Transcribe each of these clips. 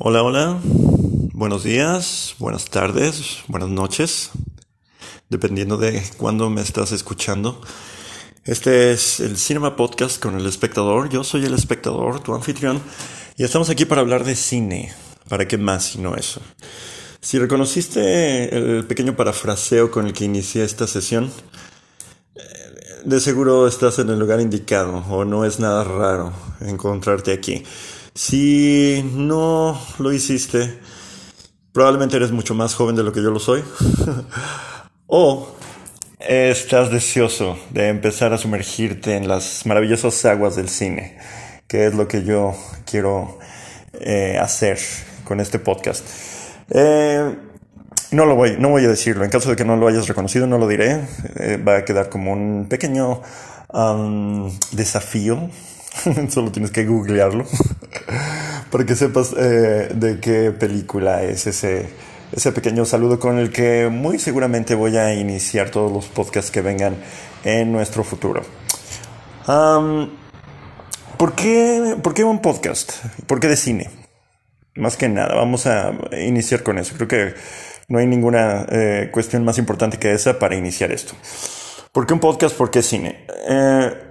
Hola, hola. Buenos días, buenas tardes, buenas noches, dependiendo de cuándo me estás escuchando. Este es el Cinema Podcast con el espectador. Yo soy el espectador, tu anfitrión, y estamos aquí para hablar de cine. ¿Para qué más sino eso? Si reconociste el pequeño parafraseo con el que inicié esta sesión, de seguro estás en el lugar indicado o no es nada raro encontrarte aquí. Si no lo hiciste, probablemente eres mucho más joven de lo que yo lo soy. o estás deseoso de empezar a sumergirte en las maravillosas aguas del cine, que es lo que yo quiero eh, hacer con este podcast. Eh, no lo voy, no voy a decirlo. En caso de que no lo hayas reconocido, no lo diré. Eh, va a quedar como un pequeño desafío Solo tienes que googlearlo para que sepas eh, de qué película es ese, ese pequeño saludo con el que muy seguramente voy a iniciar todos los podcasts que vengan en nuestro futuro. ¿por, qué, ¿Por qué un podcast? ¿Por qué de cine? Más que nada, vamos a iniciar con eso. Creo que no hay ninguna eh, cuestión más importante que esa para iniciar esto. ¿Por qué un podcast? ¿Por qué cine? Eh,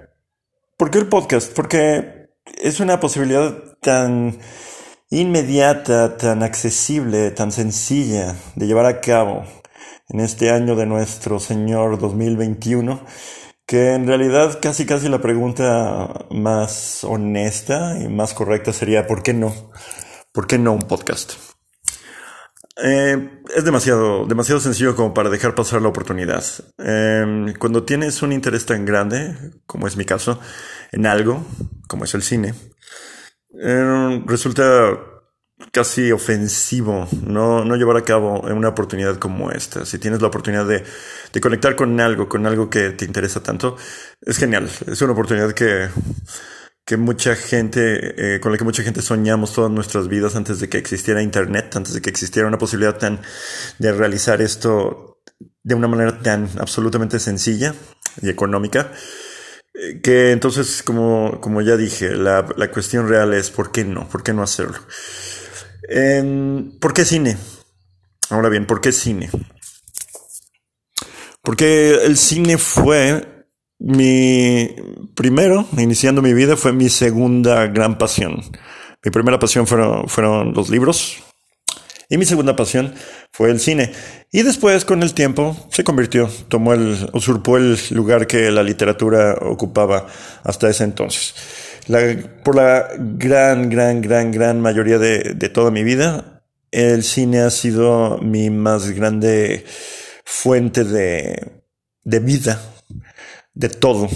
¿Por qué el podcast? Porque es una posibilidad tan inmediata, tan accesible, tan sencilla de llevar a cabo en este año de nuestro Señor 2021, que en realidad casi casi la pregunta más honesta y más correcta sería ¿por qué no? ¿Por qué no un podcast? Eh, es demasiado, demasiado sencillo como para dejar pasar la oportunidad. Em, cuando tienes un interés tan grande, como es mi caso, en algo, como es el cine, em, resulta casi ofensivo no, no llevar a cabo una oportunidad como esta. Si tienes la oportunidad de, de conectar con algo, con algo que te interesa tanto, es genial. Es una oportunidad que que mucha gente, eh, con la que mucha gente soñamos todas nuestras vidas antes de que existiera Internet, antes de que existiera una posibilidad tan de realizar esto de una manera tan absolutamente sencilla y económica, eh, que entonces, como, como ya dije, la, la, cuestión real es ¿por qué no? ¿Por qué no hacerlo? ¿Por qué cine? Ahora bien, ¿por qué cine? Porque el cine fue mi primero, iniciando mi vida, fue mi segunda gran pasión. Mi primera pasión fueron, fueron los libros y mi segunda pasión fue el cine. Y después, con el tiempo, se convirtió, tomó el, usurpó el lugar que la literatura ocupaba hasta ese entonces. por la gran, gran, gran, gran mayoría de, de toda mi vida, el cine ha sido mi más grande fuente de, de vida, de todo.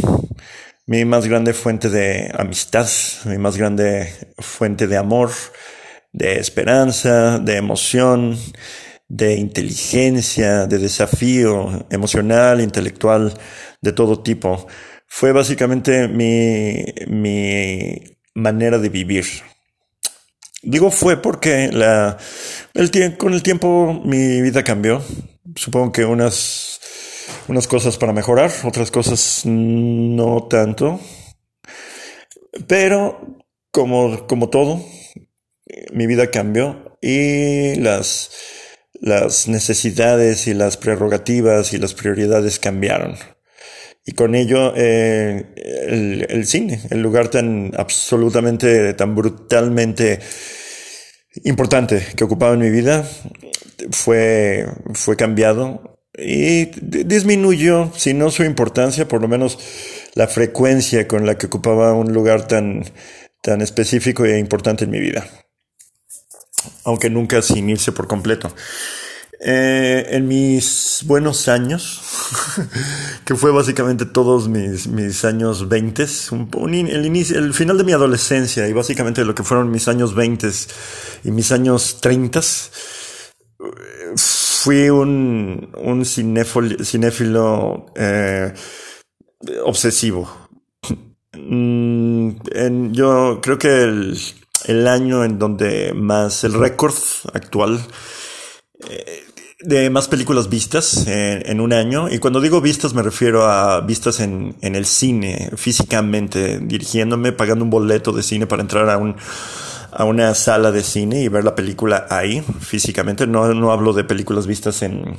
Mi más grande fuente de amistad, mi más grande fuente de amor, de esperanza, de emoción, de inteligencia, de desafío emocional, intelectual, de todo tipo. Fue básicamente mi, mi manera de vivir. Digo fue porque la, el, con el tiempo mi vida cambió. Supongo que unas unas cosas para mejorar, otras cosas no tanto. Pero como, como todo, mi vida cambió y las, las necesidades y las prerrogativas y las prioridades cambiaron. Y con ello eh, el, el, cine, el lugar tan absolutamente, tan brutalmente importante que ocupaba en mi vida, fue, fue cambiado y disminuyó, si no su importancia, por lo menos la frecuencia con la que ocupaba un lugar tan, tan específico e importante en mi vida. Aunque nunca sin irse por completo. Eh, en mis buenos años, que fue básicamente todos mis, mis años 20, el, inicio, el final de mi adolescencia y básicamente lo que fueron mis años 20 y mis años 30, fui un, un cinéfilo, eh, obsesivo. Mm, yo creo que el, año en donde más, el récord actual eh, de más películas vistas en, un año, y cuando digo vistas me refiero a vistas en, el cine, físicamente, dirigiéndome, pagando un boleto de cine para entrar a un, a una sala de cine y ver la película ahí, físicamente. No, no hablo de películas vistas en,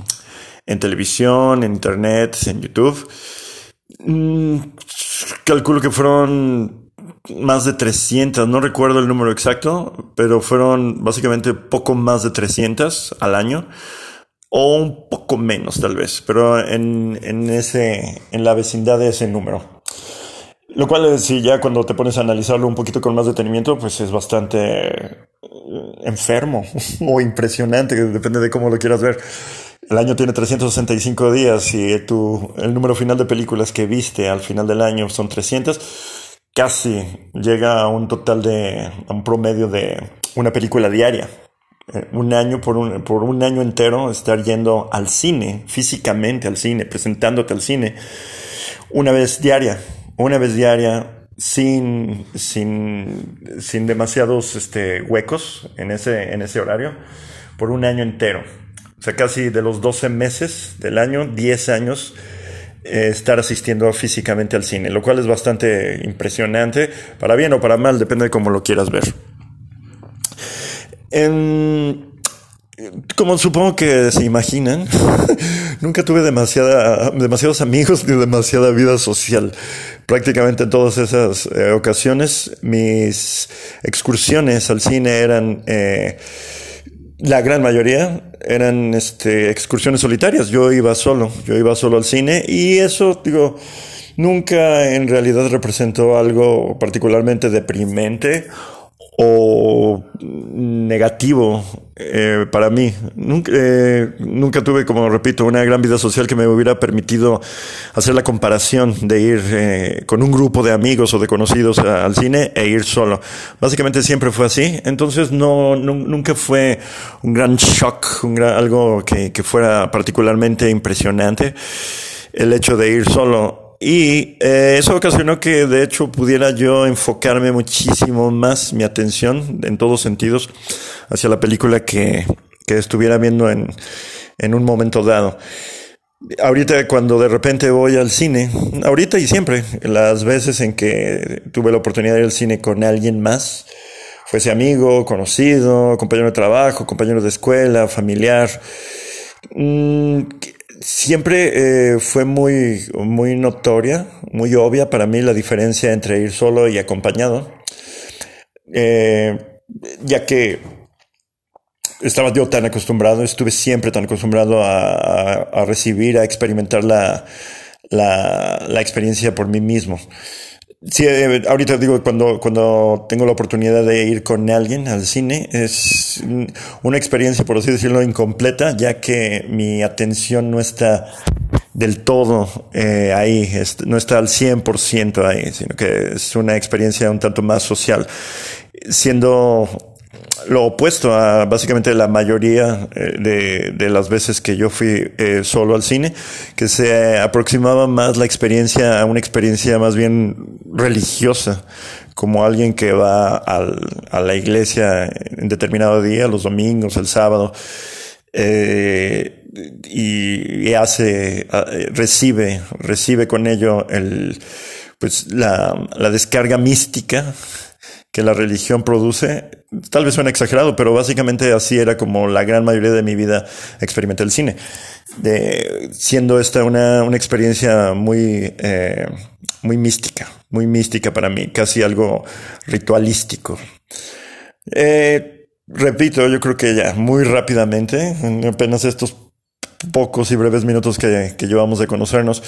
en televisión, en internet, en YouTube. Mm, calculo que fueron más de 300, no recuerdo el número exacto, pero fueron básicamente poco más de 300 al año o un poco menos tal vez, pero en, en, ese, en la vecindad de ese número. Lo cual, si ya cuando te pones a analizarlo un poquito con más detenimiento, pues es bastante eh, enfermo o impresionante, depende de cómo lo quieras ver. El año tiene 365 días y tu, el número final de películas que viste al final del año son 300, casi llega a un total de, a un promedio de una película diaria. Eh, un año por un, por un año entero estar yendo al cine, físicamente al cine, presentándote al cine, una vez diaria, una vez diaria, sin, sin, sin demasiados este, huecos en ese, en ese horario, por un año entero. O sea, casi de los 12 meses del año, 10 años, eh, estar asistiendo físicamente al cine, lo cual es bastante impresionante, para bien o para mal, depende de cómo lo quieras ver como supongo que se imaginan, nunca tuve demasiada, demasiados amigos ni demasiada vida social. Prácticamente en todas esas eh, ocasiones mis excursiones al cine eran, eh, la gran mayoría eran este, excursiones solitarias. Yo iba solo, yo iba solo al cine y eso, digo, nunca en realidad representó algo particularmente deprimente o negativo eh, para mí. Nunca, eh, nunca tuve, como repito, una gran vida social que me hubiera permitido hacer la comparación de ir eh, con un grupo de amigos o de conocidos al cine e ir solo. Básicamente siempre fue así. Entonces no, nunca fue un gran shock, un gran, algo que, que fuera particularmente impresionante el hecho de ir solo y eh, eso ocasionó que de hecho pudiera yo enfocarme muchísimo más mi atención en todos sentidos hacia la película que, que estuviera viendo en, en un momento dado. Ahorita cuando de repente voy al cine, ahorita y siempre, las veces en que tuve la oportunidad de ir al cine con alguien más, fuese amigo, conocido, compañero de trabajo, compañero de escuela, familiar, mmm, siempre eh, fue muy, muy notoria, muy obvia para mí la diferencia entre ir solo y acompañado, eh, ya que estaba yo tan acostumbrado, estuve siempre tan acostumbrado a, recibir, a experimentar la, la experiencia por mí mismo. Sí, eh, ahorita digo, cuando, cuando tengo la oportunidad de ir con alguien al cine, es una experiencia, por así decirlo, incompleta, ya que mi atención no está del todo eh, ahí, no está al 100% ahí, sino que es una experiencia un tanto más social, siendo lo opuesto a básicamente la mayoría eh, de, de, las veces que yo fui eh, solo al cine, que se aproximaba más la experiencia a una experiencia más bien religiosa, como alguien que va al, a la iglesia en determinado día, los domingos, el sábado, eh, y, y, hace, recibe, recibe con ello el, pues la, la descarga mística que la religión produce. Tal vez suena exagerado, pero básicamente así era como la gran mayoría de mi vida experimenté el cine. Siendo esta una, una experiencia muy, eh, muy mística, muy mística para mí, casi algo ritualístico. Eh, repito, yo creo que ya muy rápidamente, en apenas estos pocos y breves minutos que, que llevamos de conocernos,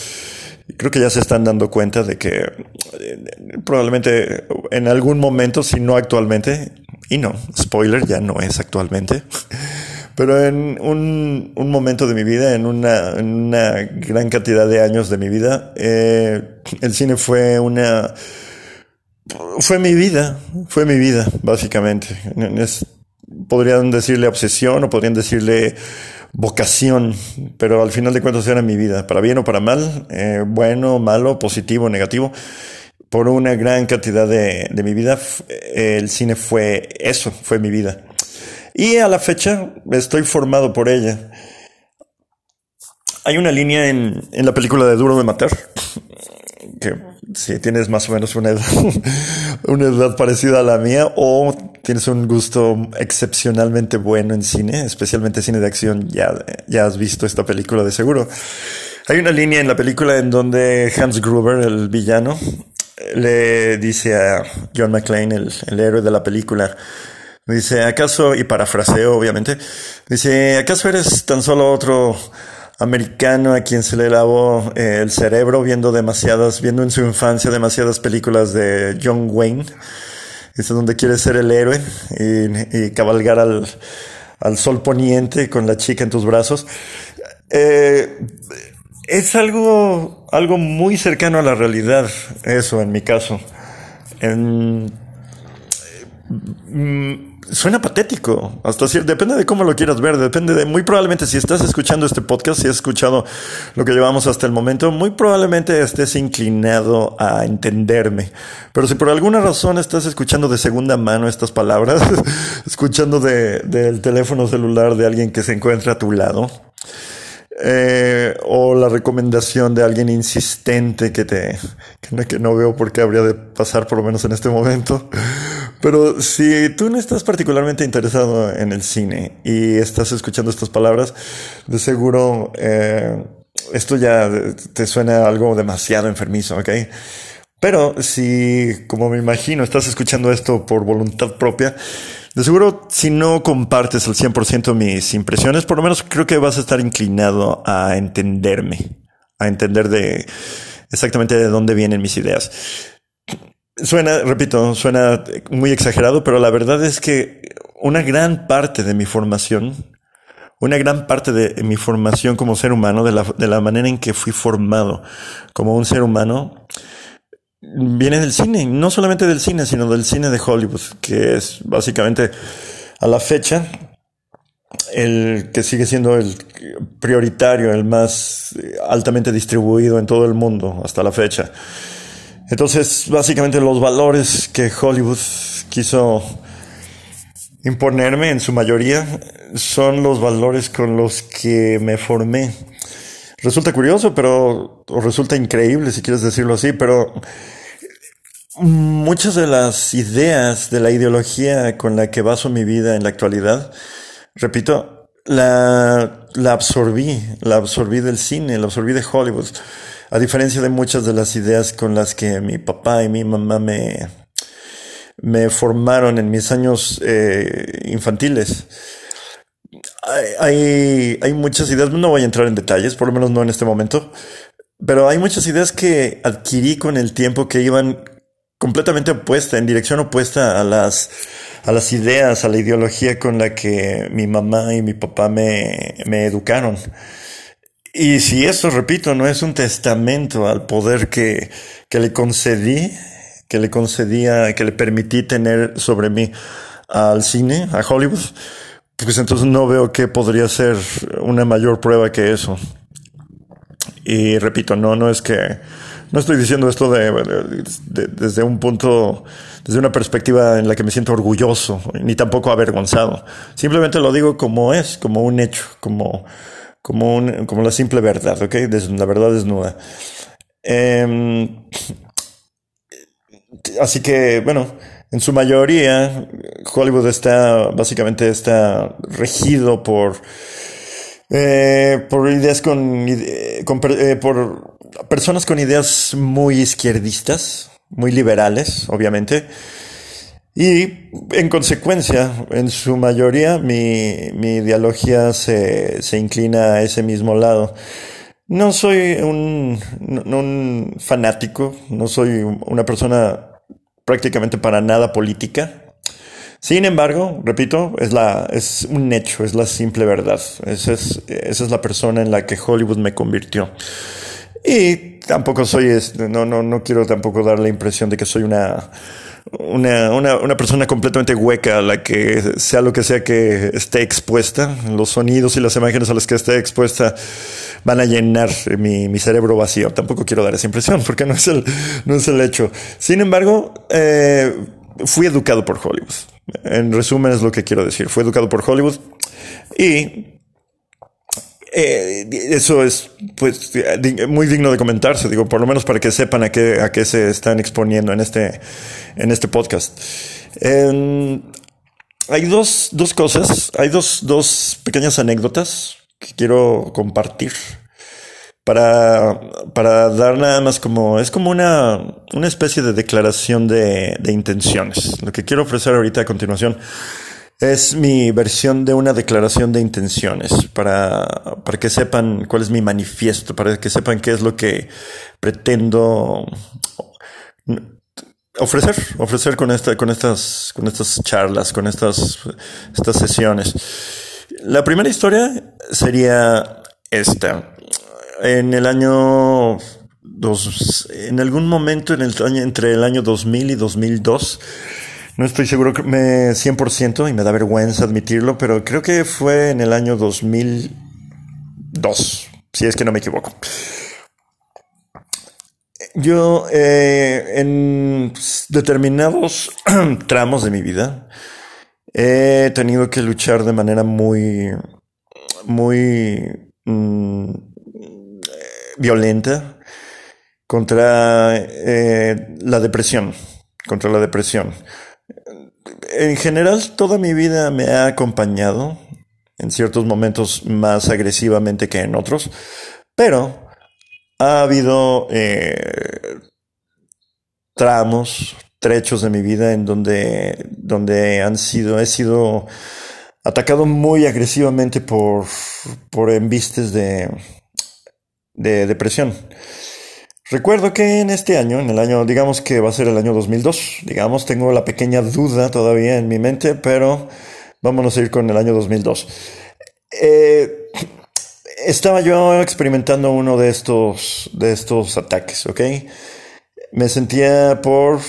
creo que ya se están dando cuenta de que eh, probablemente en algún momento, si no actualmente, y no, spoiler, ya no es actualmente, pero en un, un momento de mi vida, en una, en una, gran cantidad de años de mi vida, eh, el cine fue una... Fue mi vida, fue mi vida, básicamente. Podrían decirle obsesión o podrían decirle vocación, pero al final de cuentas era mi vida, para bien o para mal, eh, bueno, malo, positivo, negativo. Por una gran cantidad de, de mi vida, el cine fue eso, fue mi vida. Y a la fecha estoy formado por ella. Hay una línea en, en la película de Duro de Matar, que si tienes más o menos una edad, una edad parecida a la mía o tienes un gusto excepcionalmente bueno en cine, especialmente cine de acción, ya, ya has visto esta película de seguro. Hay una línea en la película en donde Hans Gruber, el villano, le dice a John McClane, el, el héroe de la película, dice, ¿acaso, y parafraseo obviamente, dice, ¿acaso eres tan solo otro americano a quien se le lavó eh, el cerebro viendo demasiadas, viendo en su infancia demasiadas películas de John Wayne. Es donde quiere ser el héroe y, cabalgar al, al, sol poniente con la chica en tus brazos. Eh, es algo, algo muy cercano a la realidad, eso en mi caso. En, mm, suena patético. Hasta si, depende de cómo lo quieras ver, depende de, muy probablemente si estás escuchando este podcast, si has escuchado lo que llevamos hasta el momento, muy probablemente estés inclinado a entenderme. Pero si por alguna razón estás escuchando de segunda mano estas palabras, escuchando de, del teléfono celular de alguien que se encuentra a tu lado, eh, o la recomendación de alguien insistente que te que no, que no, veo por qué habría de pasar por lo menos en este momento pero si tú no estás particularmente interesado en el cine y estás escuchando estas palabras de seguro eh, esto ya te suena algo demasiado enfermizo ¿ok? pero si como me imagino estás escuchando esto por voluntad propia de seguro, si no compartes al 100% mis impresiones, por lo menos creo que vas a estar inclinado a entenderme, a entender de exactamente de dónde vienen mis ideas. Suena, repito, suena muy exagerado, pero la verdad es que una gran parte de mi formación, una gran parte de mi formación como ser humano, de la, de la manera en que fui formado como un ser humano, viene del cine, no solamente del cine, sino del cine de Hollywood, que es básicamente a la fecha el que sigue siendo el prioritario, el más altamente distribuido en todo el mundo hasta la fecha. Entonces, básicamente los valores que Hollywood quiso imponerme en su mayoría son los valores con los que me formé. Resulta curioso, pero, o resulta increíble si quieres decirlo así, pero muchas de las ideas de la ideología con la que baso mi vida en la actualidad, repito, la, la absorbí, la absorbí del cine, la absorbí de Hollywood, a diferencia de muchas de las ideas con las que mi papá y mi mamá me, me formaron en mis años eh, infantiles. Hay, hay, muchas ideas, no voy a entrar en detalles, por lo menos no en este momento, pero hay muchas ideas que adquirí con el tiempo que iban completamente opuesta, en dirección opuesta a las, a las ideas, a la ideología con la que mi mamá y mi papá me, me educaron. Y si eso, repito, no es un testamento al poder que, que le concedí, que le concedía, que le permití tener sobre mí al cine, a Hollywood, pues entonces no veo que podría ser una mayor prueba que eso. Y repito, no, no es que, no estoy diciendo esto de, desde un punto, desde una perspectiva en la que me siento orgulloso, ni tampoco avergonzado. Simplemente lo digo como es, como un hecho, como, como, un, como la simple verdad, ¿ok? la verdad desnuda. Em, así que, bueno, en su mayoría, Hollywood está, básicamente está regido por, eh, por ideas con, con eh, por personas con ideas muy izquierdistas, muy liberales, obviamente. Y en consecuencia, en su mayoría, mi, mi ideología se, se, inclina a ese mismo lado. No soy un, un fanático, no soy una persona prácticamente para nada política. Sin embargo, repito, es, la, es un hecho, es la simple verdad. Esa es, esa es la persona en la que Hollywood me convirtió. Y tampoco soy, no, no, no quiero tampoco dar la impresión de que soy una, una, una, una, persona completamente hueca a la que sea lo que sea que esté expuesta, los sonidos y las imágenes a las que esté expuesta van a llenar mi, mi cerebro vacío. Tampoco quiero dar esa impresión porque no es el, no es el hecho. Sin embargo, eh, fui educado por Hollywood. En resumen es lo que quiero decir. Fui educado por Hollywood y eh, eso es pues muy digno de comentarse, digo, por lo menos para que sepan a qué, a qué se están exponiendo en este, en este podcast. hay dos, dos cosas, hay dos, dos pequeñas anécdotas que quiero compartir para, para dar nada más como, es como una, una especie de declaración de, de intenciones. Lo que quiero ofrecer ahorita a continuación es mi versión de una declaración de intenciones para, para que sepan cuál es mi manifiesto, para que sepan qué es lo que pretendo ofrecer, ofrecer con esta, con estas, con estas charlas, con estas, estas sesiones. La primera historia sería esta. En el año dos, en algún momento en el entre el año 2000 y 2002, no estoy seguro me 100% y me da vergüenza admitirlo, pero creo que fue en el año 2002, si es que no me equivoco. Yo eh, en determinados tramos de mi vida he tenido que luchar de manera muy, muy mm, violenta contra eh, la depresión, contra la depresión en general toda mi vida me ha acompañado, en ciertos momentos más agresivamente que en otros, pero ha habido eh, tramos, trechos de mi vida en donde, donde han sido, he sido atacado muy agresivamente por, por embistes de, de depresión. Recuerdo que en este año, en el año, digamos que va a ser el año 2002, digamos, tengo la pequeña duda todavía en mi mente, pero vámonos a ir con el año 2002. Eh, estaba yo experimentando uno de estos, de estos ataques, ¿ok? Me sentía por,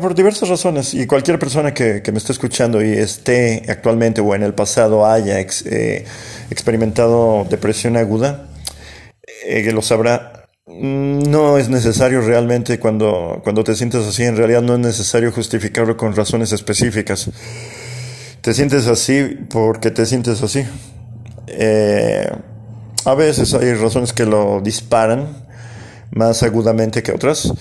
por diversas razones y cualquier persona que, me esté escuchando y esté actualmente o en el pasado haya eh, experimentado depresión aguda, eh, lo sabrá no es necesario realmente cuando, cuando te sientes así, en realidad no es necesario justificarlo con razones específicas. Te sientes así porque te sientes así. Eh, a veces hay razones que lo disparan más agudamente que otras,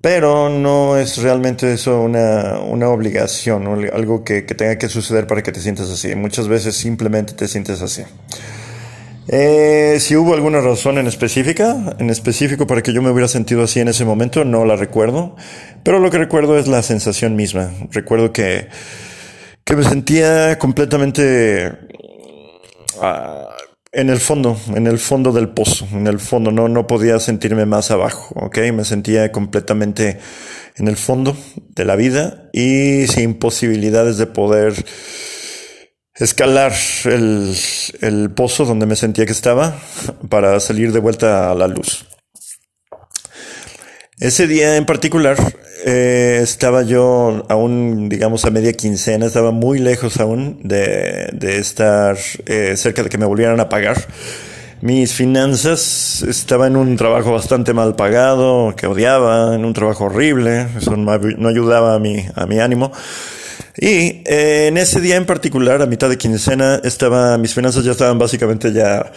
pero no es realmente eso una, una obligación, algo que, que tenga que suceder para que te sientas así. Muchas veces simplemente te sientes así. Eh, si hubo alguna razón en específica, en específico para que yo me hubiera sentido así en ese momento, no la recuerdo, pero lo que recuerdo es la sensación misma. Recuerdo que, que me sentía completamente ah, en el fondo, en el fondo del pozo, en el fondo, no, no podía sentirme más abajo, ok, me sentía completamente en el fondo de la vida y sin posibilidades de poder escalar el, pozo donde me sentía que estaba para salir de vuelta a la luz. Ese día en particular eh, estaba yo aún, digamos, a media quincena, estaba muy lejos aún de, estar eh, cerca de que me volvieran a pagar. Mis finanzas, estaba en un trabajo bastante mal pagado, que odiaba, en un trabajo horrible, eso no, ayudaba a a mi ánimo. Y eh, en ese día en particular, a mitad de quincena, estaba, mis finanzas ya estaban básicamente ya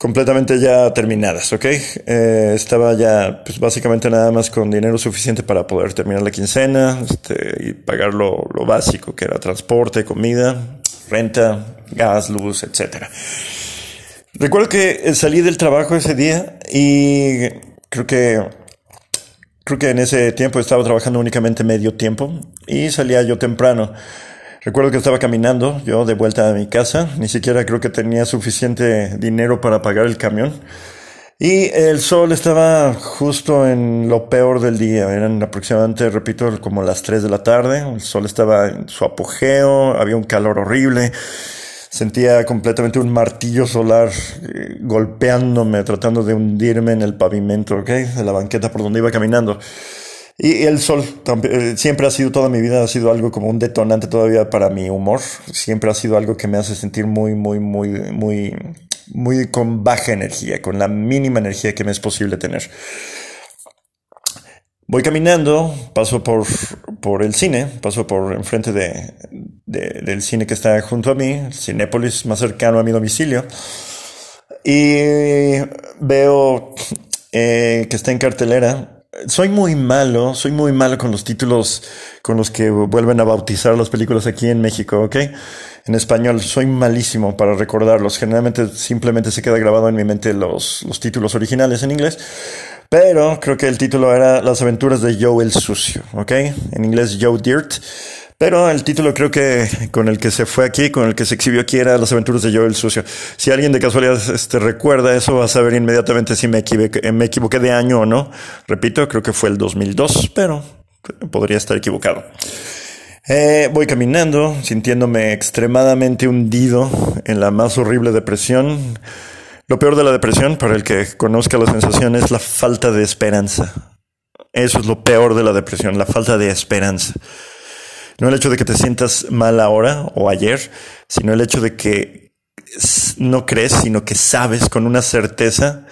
completamente ya terminadas, ¿ok? Eh, estaba ya, pues básicamente nada más con dinero suficiente para poder terminar la quincena este, y pagar lo, lo básico, que era transporte, comida, renta, gas, luz, etc. Recuerdo que salí del trabajo ese día y creo que Creo que en ese tiempo estaba trabajando únicamente medio tiempo y salía yo temprano. Recuerdo que estaba caminando yo de vuelta a mi casa, ni siquiera creo que tenía suficiente dinero para pagar el camión. Y el sol estaba justo en lo peor del día, eran aproximadamente, repito, como las 3 de la tarde, el sol estaba en su apogeo, había un calor horrible Sentía completamente un martillo solar eh, golpeándome, tratando de hundirme en el pavimento, ¿ok? De la banqueta por donde iba caminando. Y el sol eh, siempre ha sido, toda mi vida ha sido algo como un detonante todavía para mi humor. Siempre ha sido algo que me hace sentir muy, muy, muy, muy, muy con baja energía, con la mínima energía que me es posible tener. Voy caminando, paso por, por el cine, paso por enfrente de, del cine que está junto a mí, Cinépolis más cercano a mi domicilio. y veo eh, que está en cartelera. Soy muy malo, soy muy malo con los títulos con los que vuelven a bautizar las películas aquí en México, ¿ok? En español soy malísimo para recordarlos. Generalmente simplemente se queda grabado en mi mente los, los títulos originales en inglés. Pero creo que el título era Las aventuras de Joe el Sucio, ¿ok? En inglés Joe Dirt. Pero el título creo que con el que se fue aquí, con el que se exhibió aquí era Las aventuras de Joe el Sucio. Si alguien de casualidad este, recuerda eso, va a saber inmediatamente si me equivoqué, me equivoqué de año o no. Repito, creo que fue el 2002, pero podría estar equivocado. Eh, voy caminando, sintiéndome extremadamente hundido en la más horrible depresión. Lo peor de la depresión, para el que conozca la sensación, es la falta de esperanza. Eso es lo peor de la depresión, la falta de esperanza. No el hecho de que te sientas mal ahora o ayer, sino el hecho de que no crees, sino que sabes con una certeza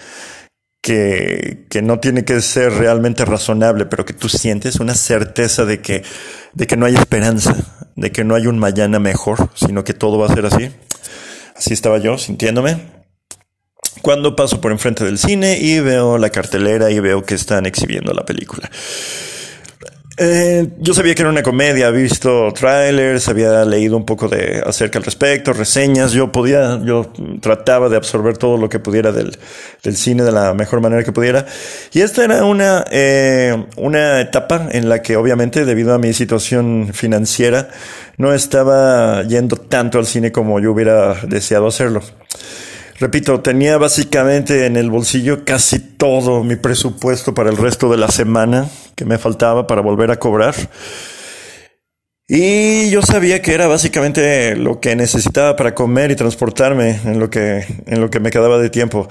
que, que, no tiene que ser realmente razonable, pero que tú sientes una certeza de que, de que no hay esperanza, de que no hay un mañana mejor, sino que todo va a ser así. Así estaba yo sintiéndome. Cuando paso por enfrente del cine y veo la cartelera y veo que están exhibiendo la película. Eh, yo sabía que era una comedia, había visto trailers, había leído un poco de acerca al respecto, reseñas. Yo podía, yo trataba de absorber todo lo que pudiera del, del cine de la mejor manera que pudiera. Y esta era una, eh, una etapa en la que obviamente debido a mi situación financiera no estaba yendo tanto al cine como yo hubiera deseado hacerlo. Repito, tenía básicamente en el bolsillo casi todo mi presupuesto para el resto de la semana que me faltaba para volver a cobrar. Y yo sabía que era básicamente lo que necesitaba para comer y transportarme en lo que, en lo que me quedaba de tiempo.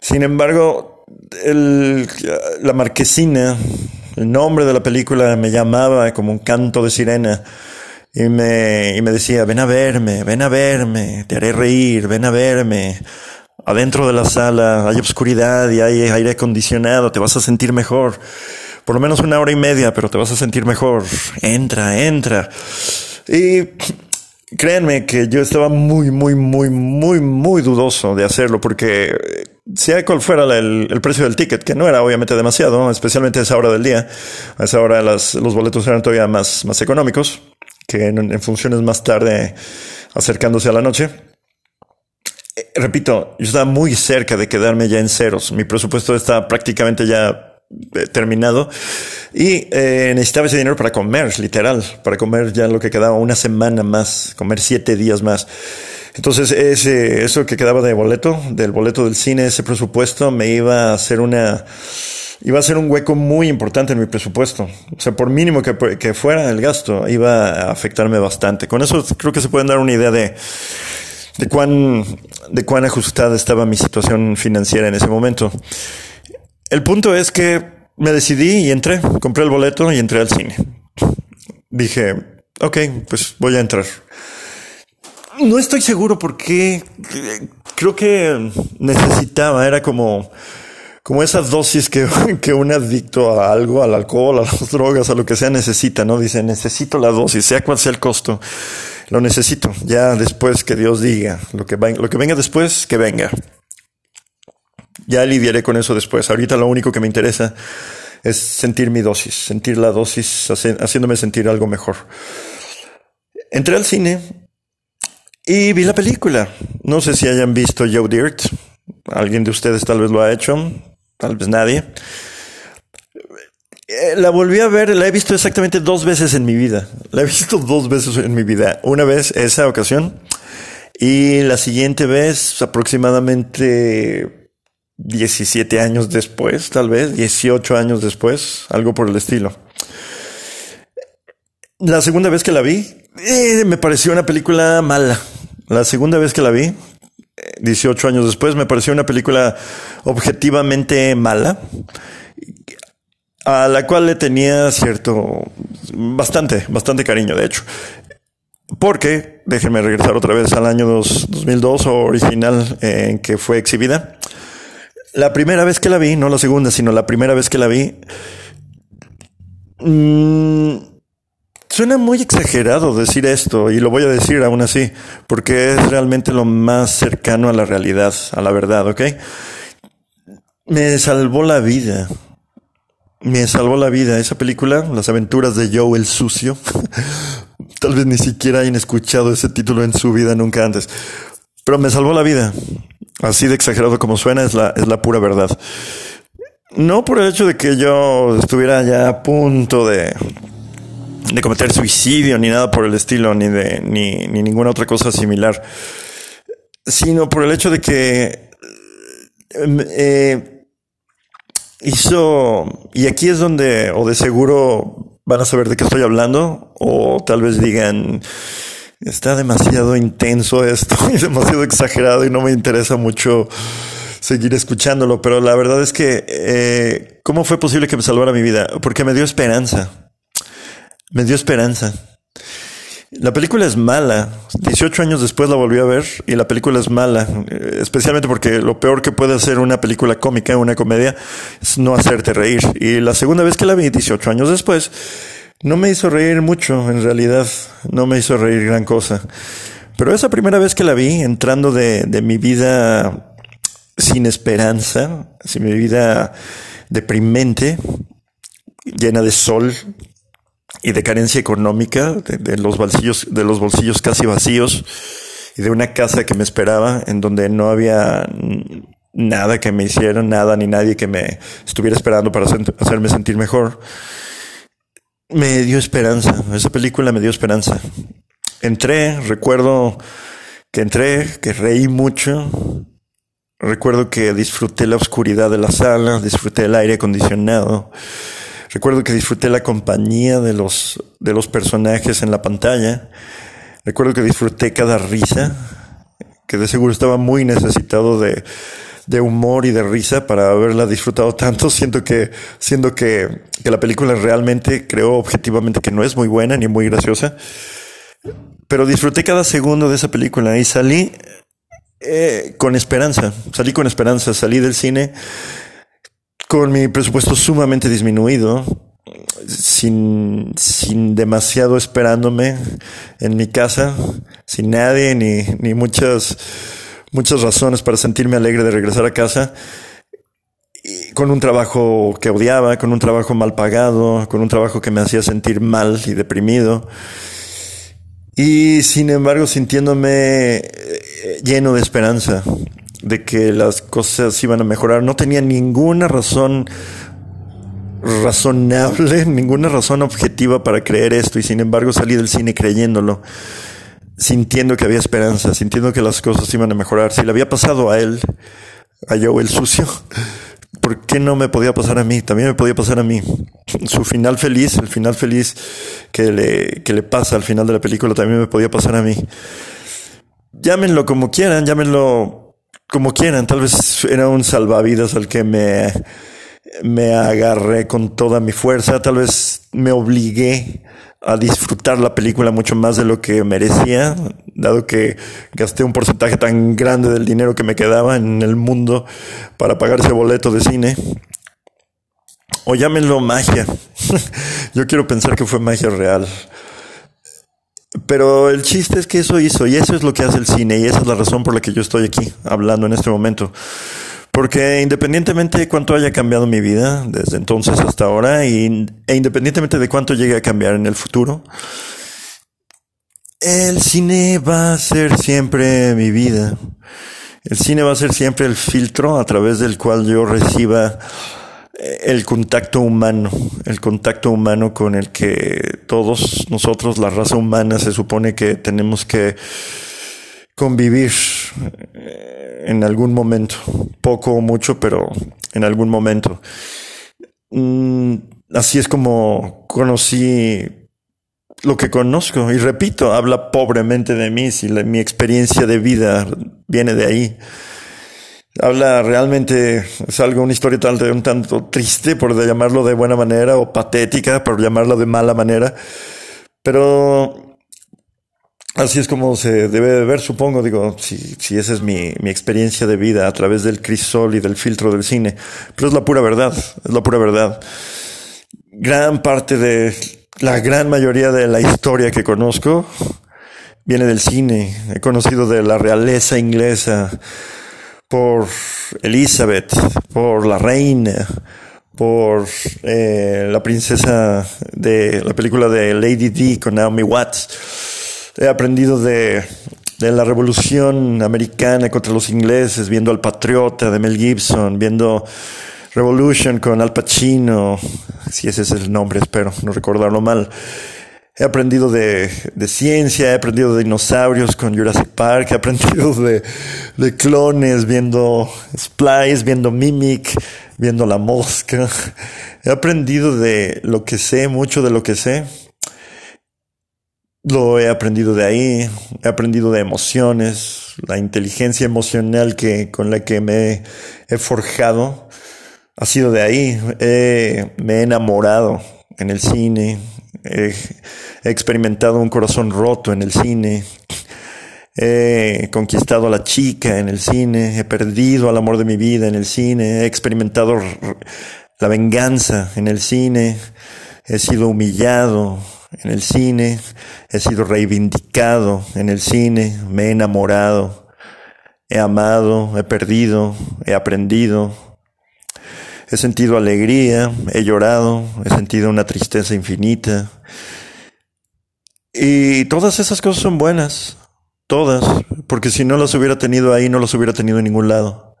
Sin embargo, la marquesina, el nombre de la película me llamaba como un canto de sirena y me, y me decía, ven a verme, ven a verme, te haré reír, ven a verme. Adentro de la sala hay oscuridad y hay aire acondicionado, te vas a sentir mejor. Por lo menos una hora y media, pero te vas a sentir mejor. Entra, entra. Y créanme que yo estaba muy, muy, muy, muy, muy dudoso de hacerlo porque sea cual fuera el, el, precio del ticket, que no era obviamente demasiado, especialmente a esa hora del día, a esa hora las, los boletos eran todavía más, más económicos que en, funciones más tarde acercándose a la noche. Eh, repito, yo estaba muy cerca de quedarme ya en ceros. Mi presupuesto está prácticamente ya eh, terminado y eh, necesitaba ese dinero para comer, literal, para comer ya lo que quedaba una semana más, comer siete días más. Entonces, ese, eso que quedaba de boleto, del boleto del cine, ese presupuesto me iba a hacer una, iba a ser un hueco muy importante en mi presupuesto. O sea, por mínimo que, fuera el gasto, iba a afectarme bastante. Con eso creo que se pueden dar una idea de, de cuán, de cuán ajustada estaba mi situación financiera en ese momento. El punto es que me decidí y entré, compré el boleto y entré al cine. Dije, ok, pues voy a entrar. No estoy seguro porque creo que necesitaba, era como como esa dosis que, un adicto a algo, al alcohol, a las drogas, a lo que sea necesita, ¿no? Dice, necesito la dosis, sea cual sea el costo, lo necesito. Ya después que Dios diga, lo que, lo que venga después, que venga. Ya lidiaré con eso después. Ahorita lo único que me interesa es sentir mi dosis, sentir la dosis, haciéndome sentir algo mejor. Entré al cine y vi la película. No sé si hayan visto Joe Dirt. Alguien de ustedes tal vez lo ha hecho tal vez nadie. Eh, la volví a ver, la he visto exactamente dos veces en mi vida. La he visto dos veces en mi vida. Una vez esa ocasión y la siguiente vez aproximadamente 17 años después, tal vez, 18 años después, algo por el estilo. La segunda vez que la vi, eh, me pareció una película mala. La segunda vez que la vi, 18 años después, me pareció una película objetivamente mala, a la cual le tenía cierto, bastante, bastante cariño, de hecho. Porque, déjenme regresar otra vez al año 2002 original en que fue exhibida. La primera vez que la vi, no la segunda, sino la primera vez que la vi, mmm, Suena muy exagerado decir esto y lo voy a decir aún así, porque es realmente lo más cercano a la realidad, a la verdad, ¿ok? Me salvó la vida. Me salvó la vida esa película, Las aventuras de Joe el sucio. Tal vez ni siquiera hayan escuchado ese título en su vida nunca antes. Pero me salvó la vida. Así de exagerado como suena, es la, es la pura verdad. No por el hecho de que yo estuviera ya a punto de, de cometer suicidio, ni nada por el estilo, ni de, ni, ni ninguna otra cosa similar, sino por el hecho de que eh, hizo, y aquí es donde, o de seguro van a saber de qué estoy hablando, o tal vez digan, está demasiado intenso esto, y demasiado exagerado y no me interesa mucho seguir escuchándolo, pero la verdad es que, eh, ¿cómo fue posible que me salvara mi vida? Porque me dio esperanza. Me dio esperanza. La película es mala. 18 años después la volví a ver y la película es mala. Eh, especialmente porque lo peor que puede hacer una película cómica, una comedia, es no hacerte reír. Y la segunda vez que la vi, 18 años después, no me hizo reír mucho, en realidad. No me hizo reír gran cosa. Pero esa primera vez que la vi, entrando de, de mi vida sin esperanza, sin mi vida deprimente, llena de sol, y de carencia económica, de, los bolsillos, de los bolsillos casi vacíos y de una casa que me esperaba en donde no había nada que me hiciera, nada ni nadie que me estuviera esperando para hacerme sentir mejor. Me dio esperanza, esa película me dio esperanza. Entré, recuerdo que entré, que reí mucho, recuerdo que disfruté la oscuridad de la sala, disfruté el aire acondicionado, Recuerdo que disfruté la compañía de los, de los personajes en la pantalla. Recuerdo que disfruté cada risa, que de seguro estaba muy necesitado de, de humor y de risa para haberla disfrutado tanto. Siento que, siendo que, que la película realmente creo objetivamente que no es muy buena ni muy graciosa. Pero disfruté cada segundo de esa película y salí eh, con esperanza. Salí con esperanza. Salí del cine con mi presupuesto sumamente disminuido, sin, sin demasiado esperándome en mi casa, sin nadie ni, ni muchas, muchas razones para sentirme alegre de regresar a casa, y con un trabajo que odiaba, con un trabajo mal pagado, con un trabajo que me hacía sentir mal y deprimido. Y sin embargo sintiéndome eh, lleno de esperanza, de que las cosas iban a mejorar. No tenía ninguna razón razonable, ninguna razón objetiva para creer esto y sin embargo salí del cine creyéndolo, sintiendo que había esperanza, sintiendo que las cosas iban a mejorar. Si le había pasado a él, a Joe el sucio, ¿por qué no me podía pasar a mí? También me podía pasar a mí. Su final feliz, el final feliz que le, que le pasa al final de la película también me podía pasar a mí. Llámenlo como quieran, llámenlo como quieran, tal vez era un salvavidas al que me, me agarré con toda mi fuerza, tal vez me obligué a disfrutar la película mucho más de lo que merecía, dado que gasté un porcentaje tan grande del dinero que me quedaba en el mundo para pagar ese boleto de cine. O llámenlo magia. Yo quiero pensar que fue magia real. Pero el chiste es que eso hizo y eso es lo que hace el cine y esa es la razón por la que yo estoy aquí hablando en este momento. Porque independientemente de cuánto haya cambiado mi vida desde entonces hasta ahora e independientemente de cuánto llegue a cambiar en el futuro, el cine va a ser siempre mi vida. El cine va a ser siempre el filtro a través del cual yo reciba el contacto humano, el contacto humano con el que todos nosotros, la raza humana, se supone que tenemos que convivir eh, en algún momento, poco o mucho, pero en algún momento. Mm, así es como conocí lo que conozco y repito, habla pobremente de mí si mi experiencia de vida viene de ahí habla realmente, es algo, una historia tal, un tanto triste, por llamarlo de buena manera, o patética, por llamarlo de mala manera, pero así es como se debe de ver, supongo, digo, si, si esa es mi, mi experiencia de vida a través del crisol y del filtro del cine, pero es la pura verdad, es la pura verdad. Gran parte de la gran mayoría de la historia que conozco viene del cine. He conocido de la realeza inglesa por Elizabeth, por la reina, por eh, la princesa de la película de Lady D con Naomi Watts. He aprendido de, de la revolución americana contra los ingleses, viendo al patriota de Mel Gibson, viendo Revolution con Al Pacino, si ese es el nombre, espero no recordarlo mal. He aprendido de, ciencia, he aprendido de dinosaurios con Jurassic Park, he aprendido de, de clones viendo Splice, viendo Mimic, viendo la mosca. He aprendido de lo que sé, mucho de lo que sé. Lo he aprendido de ahí, he aprendido de emociones, la inteligencia emocional que, con la que me he forjado ha sido de ahí. me he enamorado en el cine, he, experimentado un corazón roto en el cine, he conquistado a la chica en el cine, he perdido al amor de mi vida en el cine, he experimentado la venganza en el cine, he sido humillado en el cine, he sido reivindicado en el cine, me he enamorado, he amado, he perdido, he aprendido, He sentido alegría, he llorado, he sentido una tristeza infinita. Y todas esas cosas son buenas, todas, porque si no las hubiera tenido ahí, no las hubiera tenido en ningún lado.